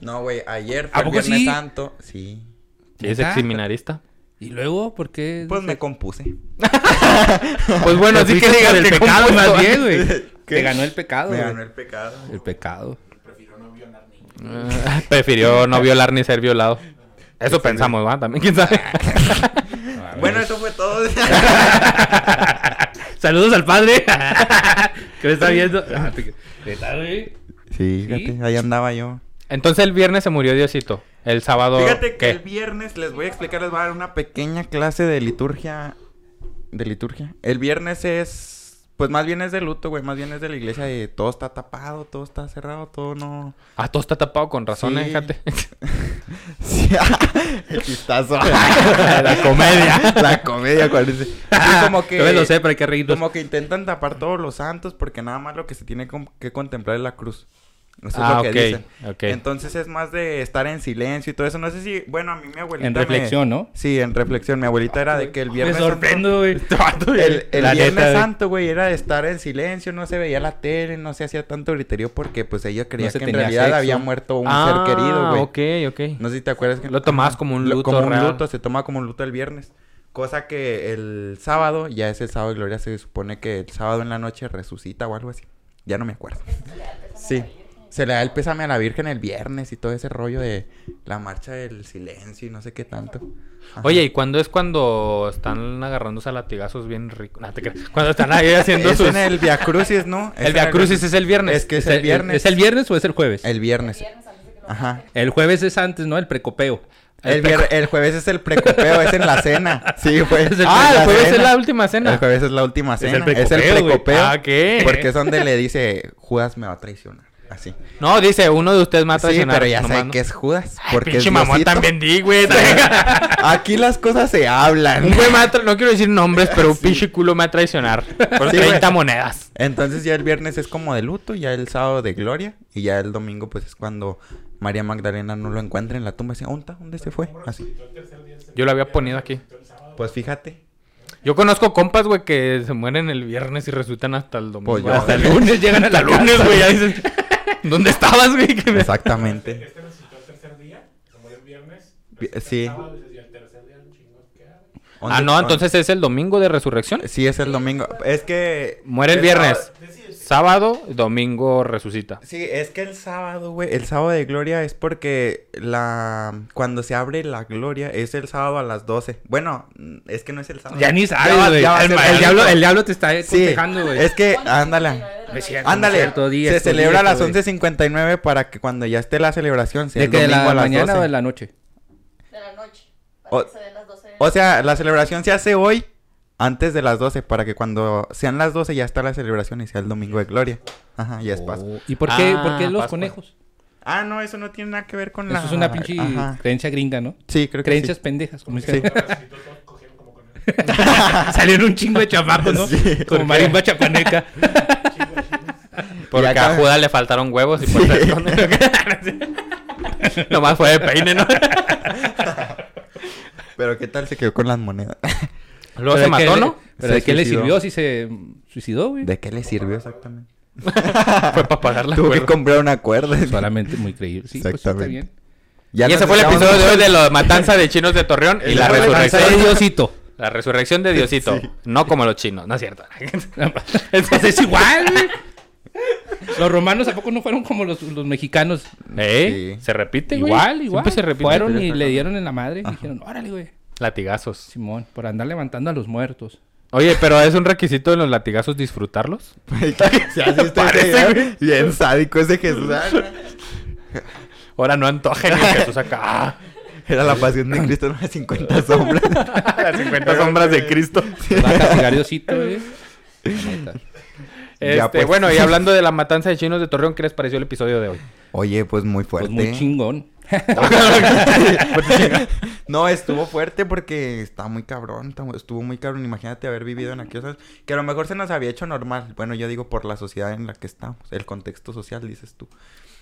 No, güey. Ayer ¿A fue el poco Viernes sí? Santo. Sí. Sí, es ¿Neta? ex seminarista. ¿Y luego por qué? Pues me compuse. Pues bueno, así que digas el pecado más bien, güey. ¿Qué? Te ganó el pecado, Me güey. ganó el pecado. El pecado. Prefirió no violar niños. Ah, Prefirió no violar ni ser violado. Eso pensamos, ¿va? También, quién sabe. Bueno, eso fue todo. Saludos al padre. que me está viendo. Te- ¿Neta, güey? sí, ¿Sí? fíjate. Ahí andaba yo. Entonces el viernes se murió Diosito. El sábado. Fíjate que ¿qué? el viernes les voy a explicar, les voy a dar una pequeña clase de liturgia. De liturgia. El viernes es. Pues más bien es de luto, güey. Más bien es de la iglesia de todo está tapado, todo está cerrado, todo no. Ah, todo está tapado con razón, Sí. eh, fíjate. Sí, el chistazo. La comedia. La comedia, ¿cuál es? Sí, como que. Yo lo sé, pero hay que reírnos. Como que intentan tapar todos los santos porque nada más lo que se tiene que contemplar es la cruz. Eso Ah, es lo que ok, dicen. ok. Entonces es más de estar en silencio y todo eso. No sé si, bueno, a mí mi abuelita. En me- reflexión, ¿no? Sí, en reflexión. Mi abuelita era de que el Me viernes. sorprendo, güey. Santo- El, viernes neta, santo, güey, era de estar en silencio, no se veía la tele, no se hacía tanto griterío porque pues ella creía que en realidad sexo. había muerto un ah, ser querido, güey. ok, ok. No sé si te acuerdas que... Lo tomabas como un luto Como un luto, se toma como un luto el viernes. Cosa que el sábado, ya es el sábado de gloria, se supone que el sábado en la noche resucita o algo así. Ya no me acuerdo. Sí. Se le da el pésame a la Virgen el viernes y todo ese rollo de la marcha del silencio y no sé qué tanto. Ajá. Oye, ¿y cuándo es cuando están agarrándose a latigazos bien ricos? No te creas. Cuando están ahí haciendo es sus... en el Via Crucis, ¿no? Es El Via Crucis es el viernes. Es que es el viernes. ¿Es el viernes o es el jueves? El viernes. Viernes antes de que lo Ajá. El jueves es antes, ¿no? El precopeo. El, vier- el jueves es el precopeo, es en la cena. Sí. Es el- Ah, el jueves es la última cena. El jueves es la última Es el cena. Es el precopeo, precopeo. Ah, ¿qué? Porque es donde le dice, Judas me va a traicionar. Así. No, dice, uno de ustedes mata a Sí, traicionar. pero ya saben que es Judas. Ay, Porque es pinche mamón Diosito. también di, güey. Aquí las cosas se hablan. Un güey a no quiero decir nombres, pero un pinche culo me va a traicionar. Por Sí, 30 güey. monedas. Entonces ya el viernes es como de luto, ya el sábado de gloria. Y ya el domingo pues es cuando María Magdalena no lo encuentra en la tumba. Dice, ¿dónde? ¿Dónde se fue? Así. Yo lo había ponido aquí. Pues fíjate. Yo conozco compas, güey, que se mueren el viernes y resucitan hasta el domingo. Pues yo- hasta el lunes llegan a la hasta el lunes, güey. ya dicen, ¿Dónde estabas, güey? Exactamente. Este resucitó el tercer día, se murió el viernes. Sí. el sábado, dices, y el tercer día un chingo que hago. Ah, ¿Dónde- no, entonces es el domingo de resurrección. Sí, es el domingo. Es que... Muere el el viernes. sábado- domingo resucita. Sí, es que el sábado, güey, el sábado de gloria es porque la... Cuando se abre la gloria es el sábado a las 12. Bueno, es que no es el sábado. Ya ni sabes, güey. El, el diablo, el diablo te está Sí, aconsejando, güey. es que, ándale. Ándale, Cierto día, se celebra a las esto, güey. 11.59 para que cuando ya esté la celebración sea ¿De el que de domingo la a las mañana 12. o de la noche? De la noche. O- Para que se den las 12 de O sea, la celebración se hace hoy antes de las 12 para que cuando sean las 12 ya está la celebración y sea el domingo de gloria. Ajá, ya es Pascua. Oh, ¿Y por qué, Ah, por qué los Pascua. conejos? Ah, no, eso no tiene nada que ver con la... Eso es una pinche Ajá. creencia gringa, ¿no? Sí, creo que Creencias sí. pendejas, como Sí. Salieron un chingo de chamacos, ¿no? Sí. Como marimba chapaneca. Porque acá- a Judas le faltaron huevos y por. Nomás fue de peine, ¿no? Pero ¿qué tal se quedó con las monedas? Luego se ¿de qué mató, ¿no? ¿Pero de qué le sirvió si se suicidó, güey? ¿De qué le sirvió exactamente? Fue para pagar la Tuvo que comprar una cuerda. Solamente muy creíble. Sí, pues está Exactamente. bien. Ya y ese fue el episodio de hoy de la matanza de chinos de Torreón y la resurrección de Diosito. La resurrección de Diosito. Sí. No como los chinos, no es cierto. Entonces es igual, güey. Los romanos, ¿a poco no fueron como los, los mexicanos? ¿Eh? Sí. ¿Se repite, güey? Igual, igual. Siempre se repite. Fueron y le dieron en la madre y dijeron, órale, güey. Latigazos. Simón, por andar levantando a los muertos. Oye, pero ¿es un requisito de los latigazos disfrutarlos? Se hace este Parece, güey. Bien sádico ese Jesús. Ah, Ahora no antojen ni Jesús acá. Era la pasión de Cristo en unas 50 sombras. Las 50 sombras de Cristo. Va a castigar Diosito, güey. Este, Ya, pues. Bueno, y hablando de la matanza de chinos de Torreón, ¿qué les pareció el episodio de hoy? Oye, pues muy fuerte. Pues muy chingón. No, estuvo fuerte porque está muy cabrón, estuvo muy cabrón. Imagínate haber vivido en aquellos años, que a lo mejor se nos había hecho normal. Bueno, yo digo por la sociedad en la que estamos, el contexto social, dices tú.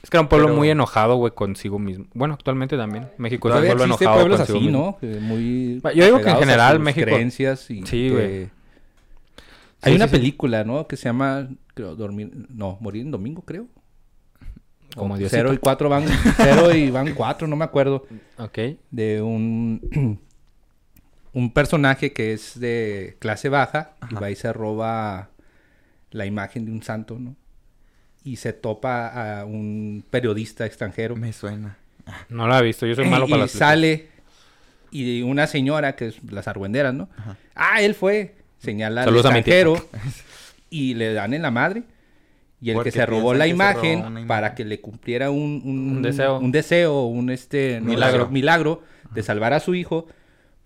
Es que era un pueblo Pero- muy enojado, güey, consigo mismo. Bueno, actualmente también. México es un pueblo enojado pueblos consigo así, mismo. ¿no? Muy Yo digo que en general México- creencias y Sí, que- güey. Hay Sí, una sí, sí. película, ¿no? Que se llama, creo, dormir, no, morir en domingo, creo. Como O Diosito. Cero y cuatro van, cero y van cuatro, no me acuerdo. Ok. De un, un personaje que es de clase baja y va y se roba la imagen de un santo, ¿no? Y se topa a un periodista extranjero. Me suena. No lo he visto. Yo soy malo para y las sale y una señora que es las argüenderas, ¿no? Ah, él fue. Señala al extranjero y le dan en la madre. Y el Porque que se robó la imagen, robó una imagen. para que le cumpliera un, un, Un deseo. un deseo, un este no, Milagro. milagro de salvar a su hijo,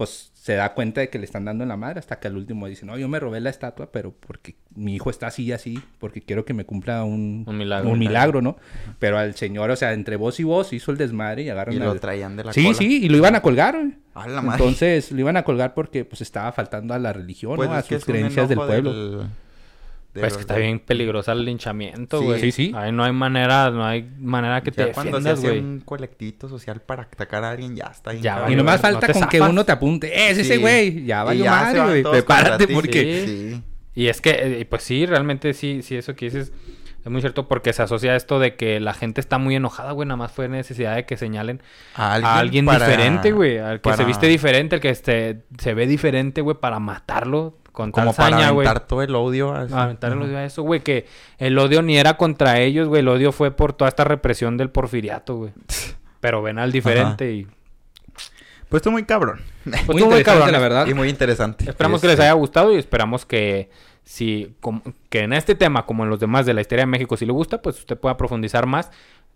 pues se da cuenta de que le están dando en la madre hasta que al último dice, no, yo me robé la estatua, pero porque mi hijo está así y así, porque quiero que me cumpla un, Un milagro. un milagro, ¿no? Pero al señor, o sea, entre vos y vos hizo el desmadre y agarran Y lo al- traían de la Sí, cola. sí, y lo iban a colgar, güey. A la madre. Entonces lo iban a colgar porque pues estaba faltando a la religión, Pues ¿no? A sus creencias del pueblo. del- Pues que está de- bien peligrosa el linchamiento, güey. Sí, sí. Ahí no hay manera, no hay manera que te Ya cuando se defiendas, hace güey. un colectivito social para atacar a alguien, ya está Ya cabrón. Y nomás falta no te con que uno te apunte. ¡Es ese güey! Ya valió se madre, güey. Prepárate ti. porque... Sí. Y es que, eh, pues sí, realmente sí, sí, eso que dices es muy cierto porque se asocia esto de que la gente está muy enojada, güey. Nada más fue necesidad de que señalen A a alguien para- diferente, güey. Al que se viste diferente, al que este, se ve diferente, güey, para matarlo con Como tal para güey. aventar todo el odio. así. Aventar el odio a eso, güey. Que el odio ni era contra ellos, güey. El odio fue por toda esta represión del porfiriato, güey. Pero ven al diferente y... Pues estuvo muy cabrón. Muy estuvo muy interesante, cabrón, la verdad. y muy interesante. Esperamos que les Este, haya gustado y esperamos que si que en este tema como en los demás de la historia de México si le gusta pues usted pueda profundizar más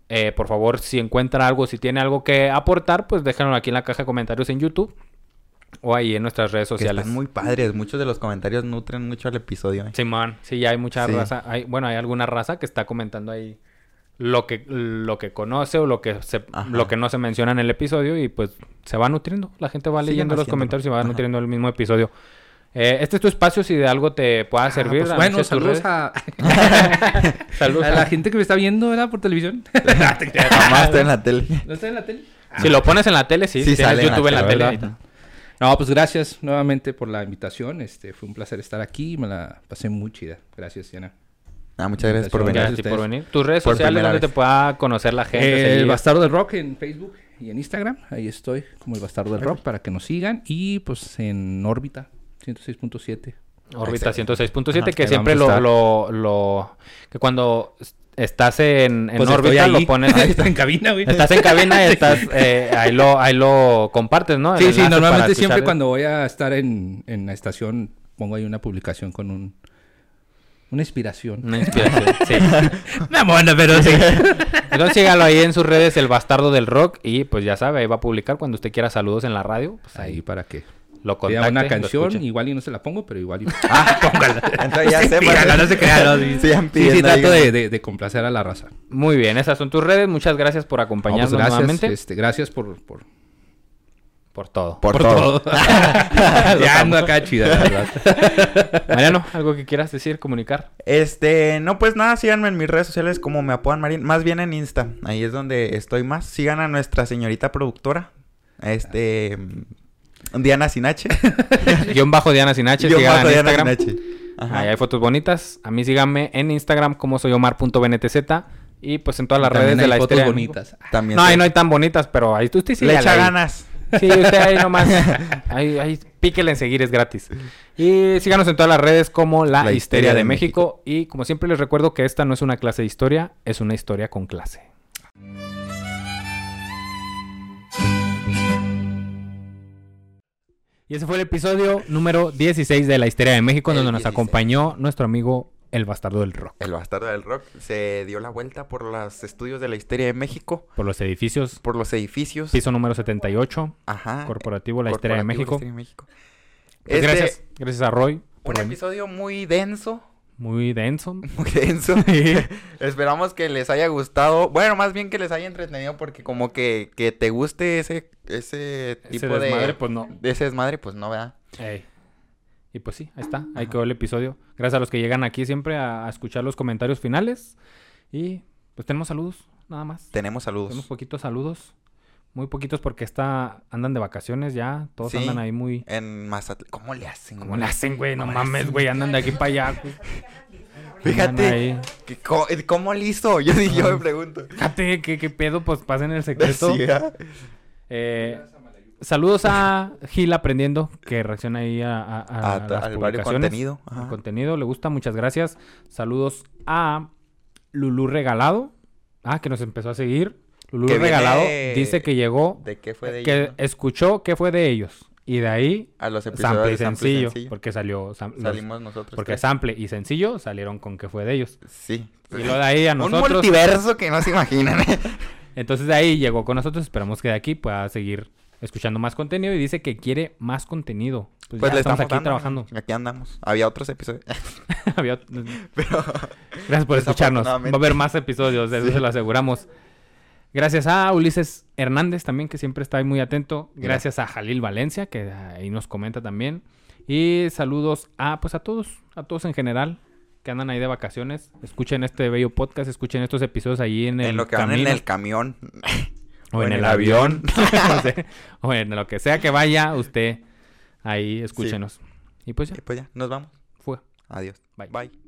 Eh, por favor si encuentra algo si tiene algo que aportar pues déjenlo aquí en la caja de comentarios en YouTube o ahí en nuestras redes que sociales están muy padres. Muchos de los comentarios nutren mucho al episodio. eh. Simón sí ya hay mucha Sí. raza hay, bueno hay alguna raza que está comentando ahí lo que lo que conoce o lo que se lo que no se menciona en el episodio y pues se va nutriendo la gente va leyendo los comentarios y va Ajá. nutriendo el mismo episodio Eh, este es tu espacio si de algo te pueda servir Ah, pues, bueno, saludos a, Saludos a la gente que me está viendo, ¿verdad? Por televisión. Jamás está en la tele. ¿No está en la tele? Si lo pones en la tele, sí. Sí si tienes sale en la YouTube en la tele, No, pues gracias nuevamente por la invitación. Este, fue un placer estar aquí. Me la pasé muy chida. Gracias, Diana. Ah, muchas gracias por venir. Gracias a ti por venir. Tus redes Por sociales donde te pueda conocer la gente. el seguir. Bastardo del Rock en Facebook y en Instagram. Ahí estoy como el Bastardo del Rock para que nos sigan. Y pues en órbita 106.7. Órbita Excelente. 106.7, Ajá, que siempre lo, estar. lo, lo- Que cuando estás en, en Pues órbita lo ahí. pones... Estoy en cabina, güey. estás en cabina y estás... eh, ahí, lo, ahí lo compartes, ¿no? Sí, sí, normalmente siempre escuchar. cuando voy a estar en, en la estación pongo ahí una publicación con un una inspiración. Una inspiración, sí. Mamona, pero sí. Entonces sígalo ahí en sus redes, El Bastardo del Rock. Y pues ya sabe, ahí va a publicar cuando usted quiera saludos en la radio. Pues Ahí ahí para que lo pida contacte. una canción, igual y no se la pongo, pero igual y... Ah, póngala. Entonces ya sé. Pídala, no se crea, no, sí. Sí, trato de, de- de complacer a la raza. Muy bien, esas son tus redes. Muchas gracias por No, acompañarnos pues gracias, nuevamente. este, gracias por, por, Por todo. Por, todo. ya ando acá chida, la verdad. Mariano, ¿algo que quieras decir, comunicar? Este, no, pues nada, síganme en mis redes sociales como me apodan Marín, más bien en Insta, ahí es donde estoy más. Sigan a nuestra señorita productora, este, Diana Sinache. Guión bajo Diana Sinache, Guión bajo en Diana Instagram. Sinache. Ajá. Ahí hay fotos bonitas. A mí síganme en Instagram como soy omar.bntz y pues en todas las También redes de hay la fotos historia. bonitas. También No, ahí no hay tan bonitas, pero ahí tú sí Le echa ahí. ganas. Sí, usted ahí nomás. Ahí, ahí píquele en seguir, es gratis. Y síganos en todas las redes como La, La Histeria Histeria de, de México. Y como siempre les recuerdo que esta no es una clase de historia, es una historia con clase. Y ese fue el episodio número 16 de La Histeria de México, El donde nos 16. acompañó nuestro amigo El Bastardo del Rock. El bastardo del rock se dio la vuelta por los estudios de la histeria de México, Por los edificios, por los edificios. piso número 78, Ajá. corporativo La Histeria de Corporativo México. La Histeria de México. Pues Este, gracias, gracias a Roy. por Un episodio muy denso, Muy denso. muy denso. Esperamos que les haya gustado. Bueno, más bien que les haya entretenido porque como que, que te guste ese, ese tipo Ese de... desmadre, pues no. ese desmadre, pues no, ¿verdad? Ey. Y pues sí, ahí está. Ahí quedó el episodio. Gracias a los que llegan aquí siempre a, a escuchar los comentarios finales. Y pues tenemos saludos, nada más. Tenemos saludos. Tenemos poquitos saludos. Muy poquitos porque está, andan de vacaciones ya. Todos Sí. andan ahí muy... En Mazatlán. ¿Cómo le hacen? ¿Cómo güey? le hacen, güey? No ¿Cómo mames, hacen? güey. Andan de aquí para allá. güey. Fíjate. que co- ¿Cómo le hizo? Yo, yo me pregunto. Fíjate, ¿qué, qué pedo? Pues pasen el secreto. Eh, saludos a Gil Aprendiendo, que reacciona ahí a, a- a A- las publicaciones. contenido. El ajá. contenido, le gusta, muchas gracias. Saludos a Lulú Regalado. Ah, que nos empezó a seguir. Lulú Que viene Regalado dice que llegó, ¿De qué fue de que ellos, no? escuchó que fue de ellos. Y de ahí, A los episodios sample y Sample sencillo, Sencillo. Porque salió... sam- los- Salimos nosotros. porque tres. sample y sencillo salieron con que fue de ellos. Sí. Y lo de ahí a Un nosotros. multiverso que no se imaginan. ¿eh? Entonces de ahí llegó con nosotros. Esperamos que de aquí pueda seguir escuchando más contenido. Y dice que quiere más contenido. Pues, Pues ya le estamos estamos aquí dando, trabajando. Aquí andamos. Había otros episodios. Había- Pero Gracias por escucharnos. Va a haber más episodios, eso Sí. se lo aseguramos. Gracias a Ulises Hernández también, que siempre está ahí muy atento. Gracias a Jalil Valencia, que ahí nos comenta también. Y saludos a, pues a todos, a todos en general, que andan ahí de vacaciones. Escuchen este bello podcast, escuchen estos episodios ahí en el en lo que van en camino, el camión. o en, el avión, no sé, o en lo que sea que vaya, usted ahí escúchenos. Y pues ya, Y pues ya, nos vamos. fue. Adiós. Bye. Bye.